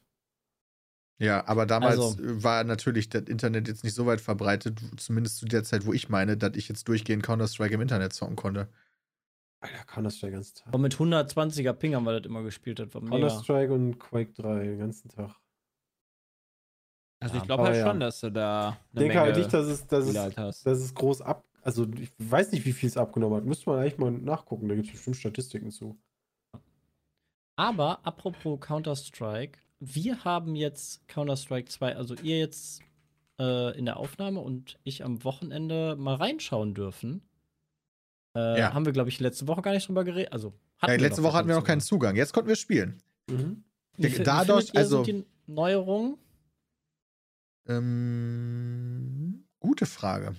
Ja, aber damals Also- äh, war natürlich das Internet jetzt nicht so weit verbreitet, zumindest zu der Zeit, wo ich meine, dass ich jetzt durchgehend Counter-Strike im Internet zocken konnte. Alter, Counter-Strike den ganzen Tag. Aber mit 120er Ping haben wir das immer gespielt. Das war mega. Counter-Strike und Quake 3 den ganzen Tag. Also Ja, ich glaube halt ja. schon, dass du da Ich denke halt nicht, dass es, dass, es, halt dass es groß ab. Also, ich weiß nicht, wie viel es abgenommen hat. Müsste man eigentlich mal nachgucken. Da gibt es bestimmt Statistiken zu. Aber apropos Counter-Strike, wir haben jetzt Counter-Strike 2, also ihr jetzt äh, in der Aufnahme und ich am Wochenende mal reinschauen dürfen. Äh, Ja. Haben wir, glaube ich, letzte Woche gar nicht drüber geredet. Also, hatten Ja, letzte Woche hatten wir noch keinen Zugang. Jetzt konnten wir spielen. Mhm. Wie, wie dadurch, ihr also- so die Neuerungen? Ähm, gute Frage.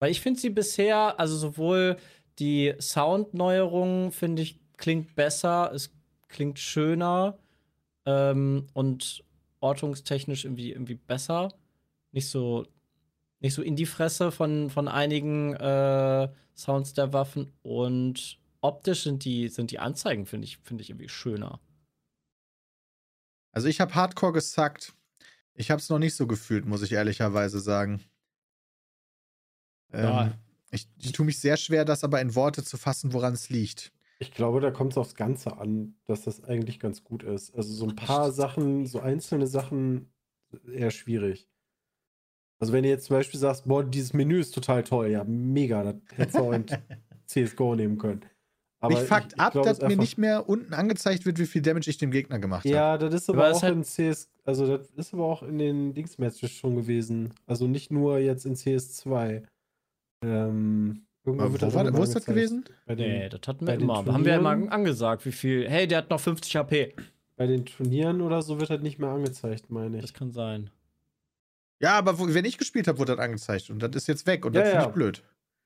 Weil ich finde sie bisher, also sowohl die Soundneuerungen, finde ich, klingt besser, es klingt schöner ähm, und ortungstechnisch irgendwie, irgendwie besser. Nicht so, nicht so in die Fresse von, von einigen äh, Sounds der Waffen. Und optisch sind die, sind die Anzeigen, finde ich, finde ich irgendwie schöner. Also ich habe Hardcore gesackt. Ich habe es noch nicht so gefühlt, muss ich ehrlicherweise sagen. Ähm, Ja. ich, ich tue mich sehr schwer, das aber in Worte zu fassen, woran es liegt. Ich glaube, da kommt es aufs Ganze an, dass das eigentlich ganz gut ist. Also, so ein paar Sachen, so einzelne Sachen, eher schwierig. Also, wenn du jetzt zum Beispiel sagst, boah, dieses Menü ist total toll, ja, mega, das hättest du auch in CSGO nehmen können. mich fuckt ab, glaub, es dass mir nicht mehr unten angezeigt wird, wie viel Damage ich dem Gegner gemacht habe. Ja, das ist aber, Aber es auch halt- in CS, also das ist aber auch in den Dings-Matches schon gewesen. Also nicht nur jetzt in CS2. Ähm, irgendwo wo, das war, wo immer ist das gewesen? Bei den, Nee, das hatten wir immer. Haben wir immer Turnieren? angesagt, wie viel. Hey, der hat noch 50 HP. bei den Turnieren oder so wird das nicht mehr angezeigt, meine Das ich. kann sein. Ja, aber wo, wenn ich gespielt habe, wurde das angezeigt und das ist jetzt weg und Ja, das finde ja. ich blöd.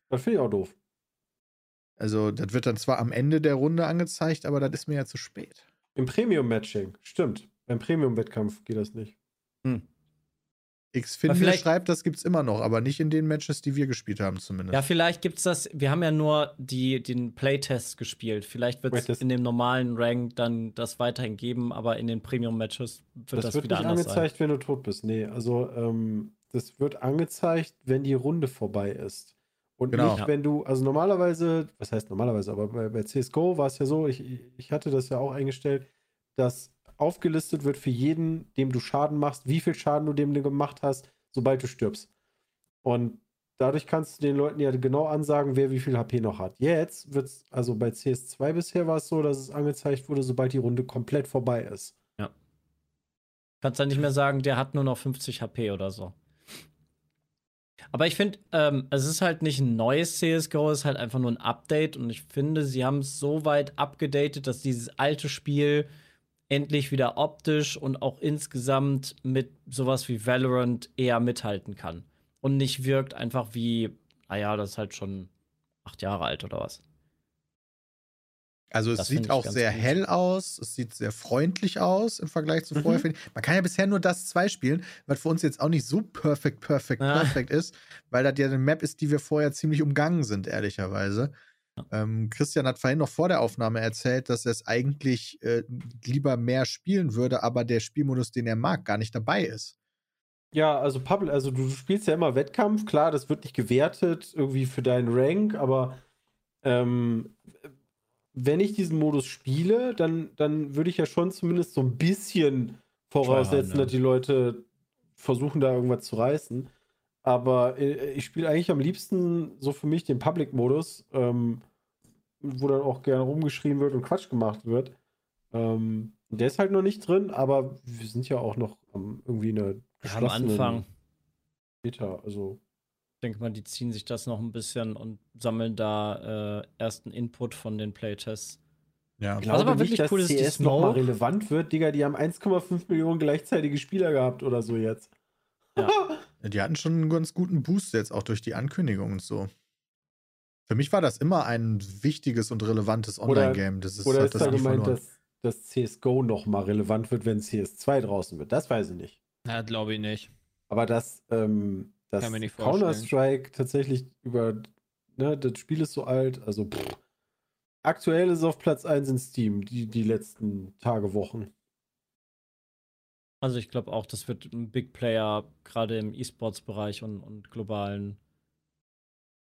Das finde ich auch doof. Also, das wird dann zwar am Ende der Runde angezeigt, aber das ist mir ja zu spät. Im Premium-Matching, stimmt. Beim Premium-Wettkampf geht das nicht. Xfinity schreibt, das gibt's immer noch, aber nicht in den Matches, die wir gespielt haben, zumindest. Ja, vielleicht gibt's das. Wir haben ja nur die, den Playtest gespielt. Vielleicht wird es in dem normalen Rank dann das weiterhin geben, aber in den Premium-Matches wird das, Das, wird wieder nicht anders angezeigt, wenn du tot bist. Nee, also ähm, das wird angezeigt, wenn die Runde vorbei ist. Und Genau. nicht, wenn du, also normalerweise, was heißt normalerweise, aber bei, bei CSGO war es ja so, ich, ich hatte das ja auch eingestellt, dass aufgelistet wird für jeden, dem du Schaden machst, wie viel Schaden du dem gemacht hast, sobald du stirbst. Und dadurch kannst du den Leuten ja genau ansagen, wer wie viel HP noch hat. Jetzt wird es, also bei CS2 bisher war es so, dass es angezeigt wurde, sobald die Runde komplett vorbei ist. sein. Kannst dann nicht mehr sagen, der hat nur noch 50 HP oder so. Aber ich finde, ähm, es ist halt nicht ein neues CSGO, es ist halt einfach nur ein Update und ich finde, sie haben es so weit abgedatet, dass dieses alte Spiel endlich wieder optisch und auch insgesamt mit sowas wie Valorant eher mithalten kann. Und nicht wirkt einfach wie, naja, das ist halt schon acht Jahre alt oder was. Also es Das sieht auch sehr gut. hell aus, es sieht sehr freundlich aus im Vergleich zu Mhm. vorher. ich. Man kann ja bisher nur das 2 spielen, was für uns jetzt auch nicht so perfekt, perfekt, Ja. perfekt ist, weil das ja eine Map ist, die wir vorher ziemlich umgangen sind, ehrlicherweise. Ähm, Christian hat vorhin noch vor der Aufnahme erzählt, dass er es eigentlich äh, lieber mehr spielen würde, aber der Spielmodus, den er mag, gar nicht dabei ist. Ja, also Public, also du spielst ja immer Wettkampf, klar, das wird nicht gewertet irgendwie für deinen Rank, aber ähm, wenn ich diesen Modus spiele, dann, dann würde ich ja schon zumindest so ein bisschen voraussetzen, ja. dass die Leute versuchen, da irgendwas zu reißen. Aber äh, ich spiele eigentlich am liebsten so für mich den Public-Modus, ähm, wo dann auch gerne rumgeschrien wird und Quatsch gemacht wird. Ähm, der ist halt noch nicht drin, aber wir sind ja auch noch am, irgendwie in einer Ja, am Anfang. Beta. Also, Ich denke mal, die ziehen sich das noch ein bisschen und sammeln da äh, ersten Input von den Playtests. Ja. ich glaube aber nicht, wirklich dass cool ist, die CS noch mal Smoke. relevant wird. Digga, die haben 1,5 Millionen gleichzeitige Spieler gehabt oder so jetzt. Die hatten schon einen ganz guten Boost jetzt auch durch die Ankündigung und so. Für mich war das immer ein wichtiges und relevantes Online-Game. Das ist, Oder ist das da gemeint, dass, dass CSGO noch mal relevant wird, wenn CS2 draußen wird? Das weiß ich nicht. Ja, glaube ich nicht. Aber dass, ähm, dass. Counter-Strike tatsächlich über, ne, das Spiel ist so alt, also pff. aktuell ist es auf Platz 1 in Steam, die, die letzten Tage, Wochen. Also ich glaube auch, das wird ein Big Player, gerade im E-Sports-Bereich und, und globalen.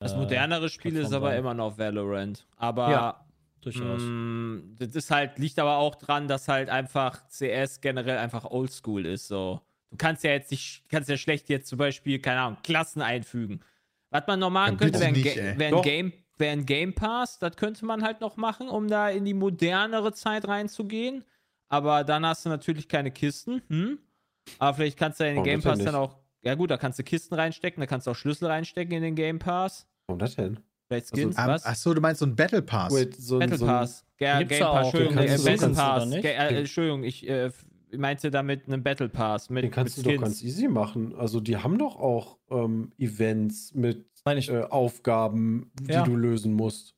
Das äh, modernere Spiel ist aber sein. immer noch Valorant. Aber Ja, Durchaus. Mm, das ist halt, liegt aber auch dran, dass halt einfach CS generell einfach oldschool ist. So. Du kannst ja jetzt nicht, kannst ja schlecht jetzt zum Beispiel, keine Ahnung, Klassen einfügen. Was man noch machen Ja, könnte, wäre ein, nicht, wär ein. Game, wär ein Game Pass, das könnte man halt noch machen, um da in die modernere Zeit reinzugehen. Aber dann hast du natürlich keine Kisten. Hm? Aber vielleicht kannst du ja in den Warum Game Pass dann auch, ja gut, da kannst du Kisten reinstecken, da kannst du auch Schlüssel reinstecken in den Game Pass. Warum das denn? Vielleicht Also, Skins, Ah, was? Achso, du meinst so ein Battle Pass. Wait, so, Battle so Pass. Ja, Game Pass. Entschuldigung, äh, Battle Pass. Ge äh, Entschuldigung, ich äh, meinte damit einen Battle Pass mit, Den kannst du mit doch ganz easy machen. Also die haben doch auch ähm, Events mit äh, Aufgaben, die Ja. du lösen musst.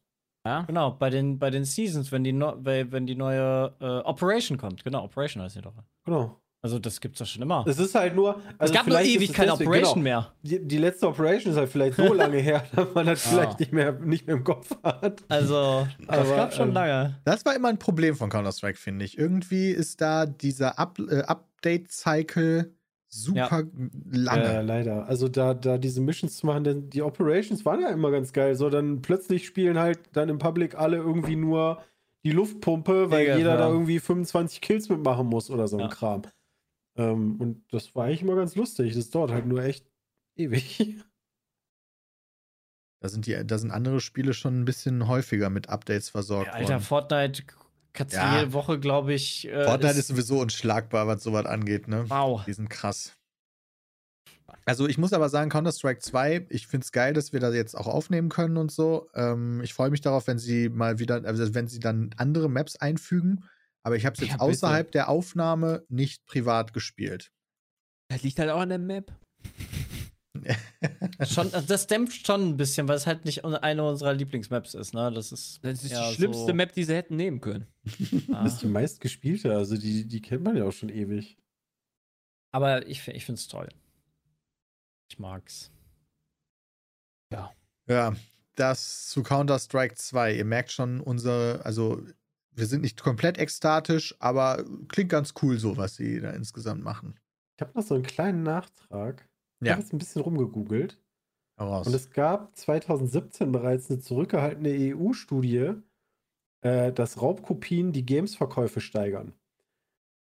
Ja? genau, bei den, bei den Seasons, wenn die, no weil- wenn die neue äh, Operation kommt. Genau, Operation heißt sie doch. Genau. Also das gibt's doch schon immer. Es ist halt nur. Also es gab nur ewig es keine deswegen- Operation genau, mehr. Die, die letzte Operation ist halt vielleicht so lange her, dass man das Ah. vielleicht nicht mehr, nicht mehr im Kopf hat. Also, das Aber, gab schon ähm, lange. Das war immer ein Problem von Counter-Strike, finde ich. Irgendwie ist da dieser Up äh, Update-Cycle super lange. Ja, leider. Also da, da diese Missions zu machen, denn die Operations waren ja immer ganz geil. So, dann plötzlich spielen halt dann im Public alle irgendwie nur die Luftpumpe, weil Mega, jeder da ja. irgendwie 25 Kills mitmachen muss oder so ein Ja. Kram. Ähm, und das war eigentlich immer ganz lustig. Das dauert halt nur echt ewig. Da, sind die, da sind andere Spiele schon ein bisschen häufiger mit Updates versorgt Alter, worden. Fortnite kannst du Ja. jede Woche, glaube ich. Äh, Fortnite ist sowieso unschlagbar, was sowas angeht, ne? Wow. Die sind krass. Also ich muss aber sagen, Counter-Strike 2, ich finde es geil, dass wir das jetzt auch aufnehmen können und so. Ähm, ich freue mich darauf, wenn sie mal wieder, also wenn sie dann andere Maps einfügen. Aber ich habe es jetzt Ja, außerhalb der Aufnahme nicht privat gespielt. Das liegt halt auch an der Map. Schon, also das dämpft schon ein bisschen, weil es halt nicht eine unserer Lieblingsmaps ist, ne? Das ist. Das ist ja die schlimmste so, Map, die sie hätten nehmen können. Ah. Das ist die meistgespielte, also die, die kennt man ja auch schon ewig. Aber ich, ich finde es toll. Ich mag's. Ja, das zu Counter-Strike 2. Ihr merkt schon, unsere, also wir sind nicht komplett ekstatisch, aber klingt ganz cool so, was sie da insgesamt machen. Ich habe noch so einen kleinen Nachtrag. Ich Ja. habe jetzt ein bisschen rumgegoogelt. Heraus. Und es gab 2017 bereits eine zurückgehaltene EU-Studie, äh, dass Raubkopien die Games-Verkäufe steigern.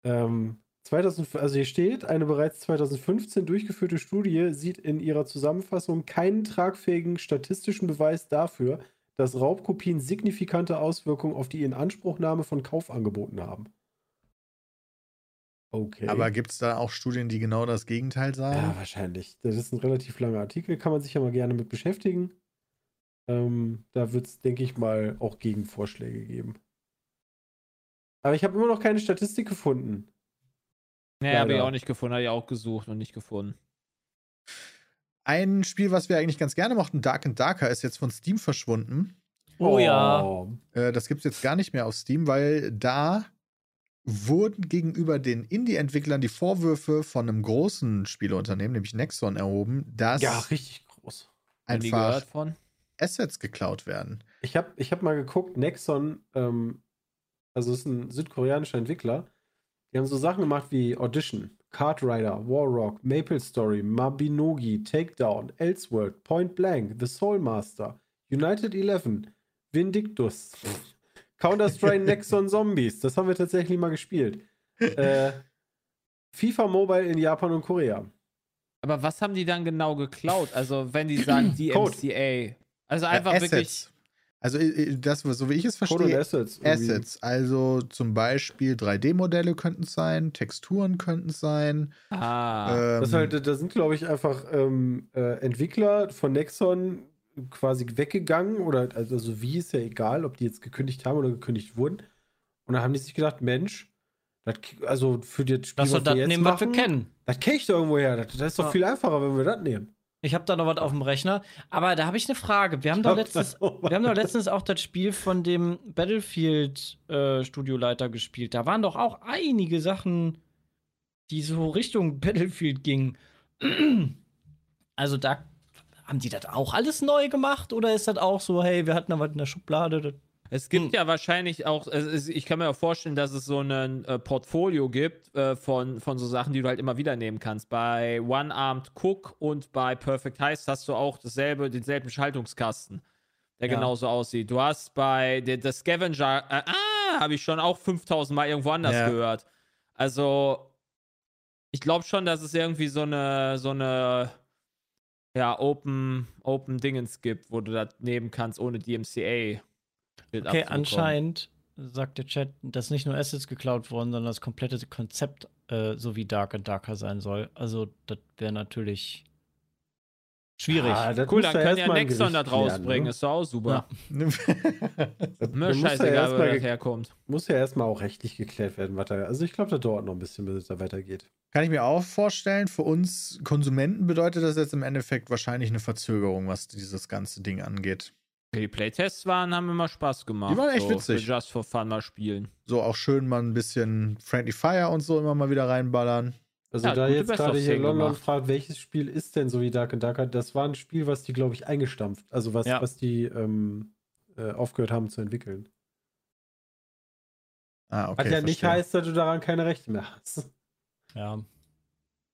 Ähm, 2000, also hier steht, eine bereits 2015 durchgeführte Studie sieht in ihrer Zusammenfassung keinen tragfähigen statistischen Beweis dafür, dass Raubkopien signifikante Auswirkungen auf die Inanspruchnahme von Kaufangeboten haben. Okay. aber gibt es da auch Studien, die genau das Gegenteil sagen? Ja, wahrscheinlich. Das ist ein relativ langer Artikel, kann man sich ja mal gerne mit beschäftigen. Ähm, da wird es, denke ich mal, auch Gegenvorschläge geben. Aber ich habe immer noch keine Statistik gefunden. Nee, habe ich auch nicht gefunden, habe ich auch gesucht und nicht gefunden. Ein Spiel, was wir eigentlich ganz gerne mochten, Dark and Darker, ist jetzt von Steam verschwunden. Oh, ja. Äh, das gibt es jetzt gar nicht mehr auf Steam, weil da wurden gegenüber den Indie-Entwicklern die Vorwürfe von einem großen Spieleunternehmen, nämlich Nexon, erhoben, dass Ja, richtig groß. Einfach. Assets geklaut werden. Ich habe ich hab mal geguckt, Nexon, ähm, also ist ein südkoreanischer Entwickler, die haben so Sachen gemacht wie Audition, Kart Rider, Warrock, Maple Story, Mabinogi, Takedown, Elseworld, Point Blank, The Soul Master, United Eleven, Vindictus, Counter-Strike Nexon Zombies, das haben wir tatsächlich mal gespielt. Äh, FIFA Mobile in Japan und Korea. Aber was haben die dann genau geklaut? Also, wenn die sagen Code. DMCA. Also einfach äh, wirklich. Also das, so wie ich es Code und verstehe, Assets. irgendwie. Assets. Also zum Beispiel 3D-Modelle könnten es sein, Texturen könnten es sein. Ah. Ähm, Das halt, da sind, glaube ich, einfach ähm, äh, Entwickler von Nexon quasi weggegangen oder also wie ist ja egal, ob die jetzt gekündigt haben oder gekündigt wurden. Und dann haben die sich gedacht, Mensch, das, also für das Spiel, doch was wir das jetzt nehmen, was wir machen, kennen. das kenne ich doch irgendwo her. Das, das ist doch Ja. viel einfacher, wenn wir das nehmen. Ich habe da noch was auf dem Rechner. Aber da habe ich eine Frage. Wir haben, doch letztens, wir haben doch letztens auch das Spiel von dem Battlefield-Studioleiter gespielt. Da waren doch auch einige Sachen, die so Richtung Battlefield gingen. Also da haben die das auch alles neu gemacht oder ist das auch so, hey, wir hatten da was in der Schublade? Es gibt Hm. ja wahrscheinlich auch, ich kann mir auch vorstellen, dass es so ein äh, Portfolio gibt äh, von, von so Sachen, die du halt immer wieder nehmen kannst. Bei One-Armed Cook und bei Perfect Heist hast du auch dasselbe, denselben Schaltungskasten, der Ja. genauso aussieht. Du hast bei der, der Scavenger, äh, ah, habe ich schon auch 5000 Mal irgendwo anders Ja. gehört. Also, ich glaube schon, dass es irgendwie so eine, so eine, ja, Open, Open Dingens gibt, wo du das nehmen kannst ohne DMCA. Okay, anscheinend sagt der Chat, dass nicht nur Assets geklaut wurden, sondern das komplette Konzept äh, so wie Dark and Darker sein soll. Also, das wäre natürlich schwierig. Ah, das Cool, dann können ja Nexon das Gericht klären, rausbringen, ne? ist doch auch super. Das Mir muss ja scheißegal, wo erstmal das herkommt. muss ja erstmal auch rechtlich geklärt werden, was da. Also ich glaube, das dauert noch ein bisschen, bis es da weitergeht. Kann ich mir auch vorstellen, für uns Konsumenten bedeutet das jetzt im Endeffekt wahrscheinlich eine Verzögerung, was dieses ganze Ding angeht. Die Playtests waren, haben immer Spaß gemacht. Die waren echt so, witzig. für Just for Fun mal spielen. So auch schön mal ein bisschen Friendly Fire und so immer mal wieder reinballern. Also Ja, da jetzt gerade hier London fragt, welches Spiel ist denn so wie Dark and Darker? Das war ein Spiel, was die, glaube ich, eingestampft. Also was, Ja. was die ähm, äh, aufgehört haben zu entwickeln. Ah, okay. was ja nicht verstehe. heißt, dass du daran keine Rechte mehr hast. Ja.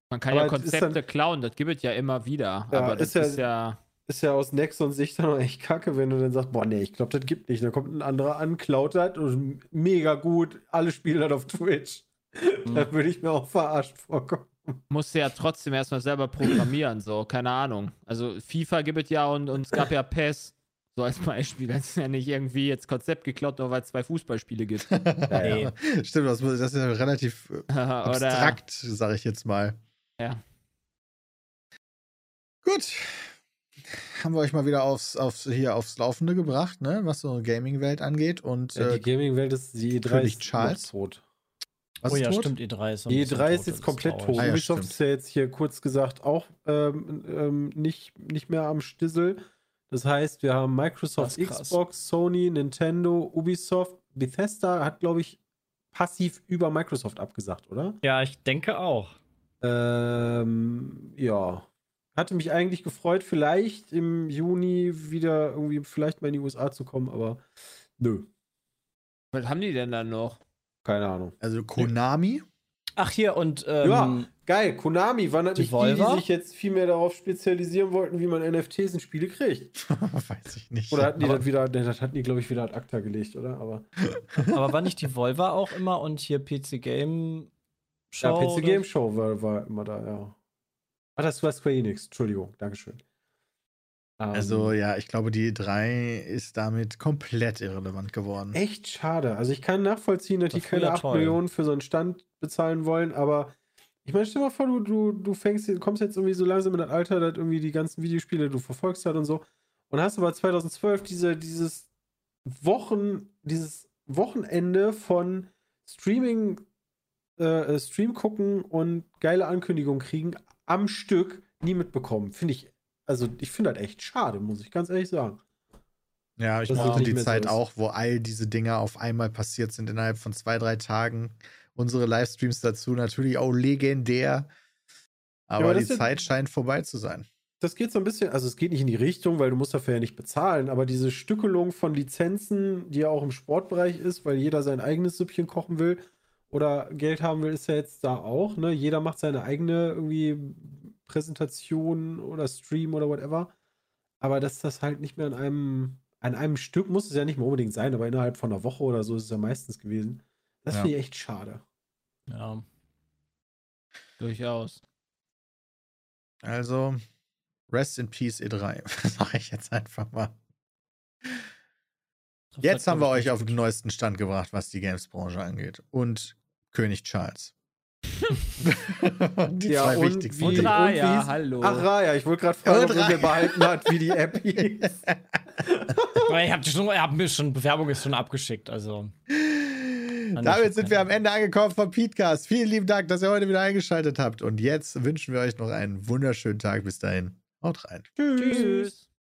Man kann ja Aber ist Konzepte dann- klauen, das gibt es ja immer wieder. Ja, aber das ist ja- ist ja. Ist ja aus Nexons Sicht dann auch echt kacke, wenn du dann sagst, boah, nee, ich glaube, das gibt nicht. Dann kommt ein anderer an, klaut das und mega gut, alle spielen das auf Twitch. Mhm. Da würde ich mir auch verarscht vorkommen. musst du ja trotzdem erstmal selber programmieren, so, keine Ahnung. Also FIFA gibt es ja und, und es gab ja PES, so als Beispiel. Das ist ja nicht irgendwie jetzt Konzept geklaut, nur weil es zwei Fußballspiele gibt. Nee. Stimmt, das, das ist ja relativ äh, abstrakt, sag ich jetzt mal. Ja. Gut. Haben wir euch mal wieder aufs, aufs, hier aufs Laufende gebracht, ne? was so Gaming-Welt angeht. Und Ja, äh, die Gaming-Welt ist die E3 König ist Charles. noch tot. Was oh ist ja, tot? stimmt, E3 ist so ein Die bisschen E3 ist tot, jetzt komplett tot. Ah, ja, Ubisoft stimmt. ist ja jetzt hier kurz gesagt auch ähm, ähm, nicht, nicht mehr am Stissel. Das heißt, wir haben Microsoft, ist. Xbox, Sony, Nintendo, Ubisoft. Bethesda hat, glaube ich, passiv über Microsoft abgesagt, oder? Ja, ich denke auch. Ähm, ja. Hatte mich eigentlich gefreut, vielleicht im Juni wieder irgendwie vielleicht mal in die USA zu kommen, aber nö, was haben die denn dann noch? Keine Ahnung. Also Konami. Ach, hier und ähm, Ja, geil. Konami waren nicht die, die sich jetzt viel mehr darauf spezialisieren wollten, wie man NFTs in Spiele kriegt. Weiß ich nicht. Oder hatten die das wieder, nee, das hatten die, glaube ich, wieder ad acta gelegt, oder? Aber aber war nicht die Volva auch immer und hier PC Game Show? ja, PC oder- Game Show war, war immer da, ja. Ah, das war Square Enix, Entschuldigung, Dankeschön. Ähm, Also ja, ich glaube, die 3 ist damit komplett irrelevant geworden. Echt schade. Also ich kann nachvollziehen, dass die Das war keine früher 8 toll. Millionen für so einen Stand bezahlen wollen, aber ich meine, stell dir mal vor, du, du, du fängst, kommst jetzt irgendwie so langsam in das Alter, dass irgendwie die ganzen Videospiele du verfolgst hat und so. Und hast aber 2012 diese, dieses Wochen, dieses Wochenende von Streaming, äh, Stream gucken und geile Ankündigungen kriegen am Stück nie mitbekommen. Finde ich, also ich finde halt echt schade, muss ich ganz ehrlich sagen. Ja, ich Das mochte die so Zeit ist. auch, wo all diese Dinge auf einmal passiert sind innerhalb von zwei, drei Tagen. Unsere Livestreams dazu natürlich auch legendär. Aber, aber die das Zeit scheint vorbei zu sein. Das geht so ein bisschen, also es geht nicht in die Richtung, weil du musst dafür ja nicht bezahlen, aber diese Stückelung von Lizenzen, die ja auch im Sportbereich ist, weil jeder sein eigenes Süppchen kochen will oder Geld haben will, ist ja jetzt da auch. Ne? Jeder macht seine eigene irgendwie Präsentation oder Stream oder whatever. Aber dass das halt nicht mehr an einem, an einem Stück muss es ja nicht mehr unbedingt sein, aber innerhalb von einer Woche oder so ist es ja meistens gewesen. Das Ja. finde ich echt schade. Ja. Durchaus. Also, Rest in Peace E3. Sag ich jetzt einfach mal. Jetzt haben wir euch auf den neuesten Stand gebracht, was die Games-Branche angeht. Und König Charles. Die Ja, zwei und wichtigsten. wie- Und und Raya, wie ist- hallo. Ach, Raya, ich wollte gerade fragen, Und ob Raya. behalten hat, wie die App hieß. Ich habe schon, ich hab mir schon, Bewerbung ist schon abgeschickt, also. Damit sind wir am Ende angekommen vom Podcast. Vielen lieben Dank, dass ihr heute wieder eingeschaltet habt. Und jetzt wünschen wir euch noch einen wunderschönen Tag. Bis dahin. Haut rein. Tschüss.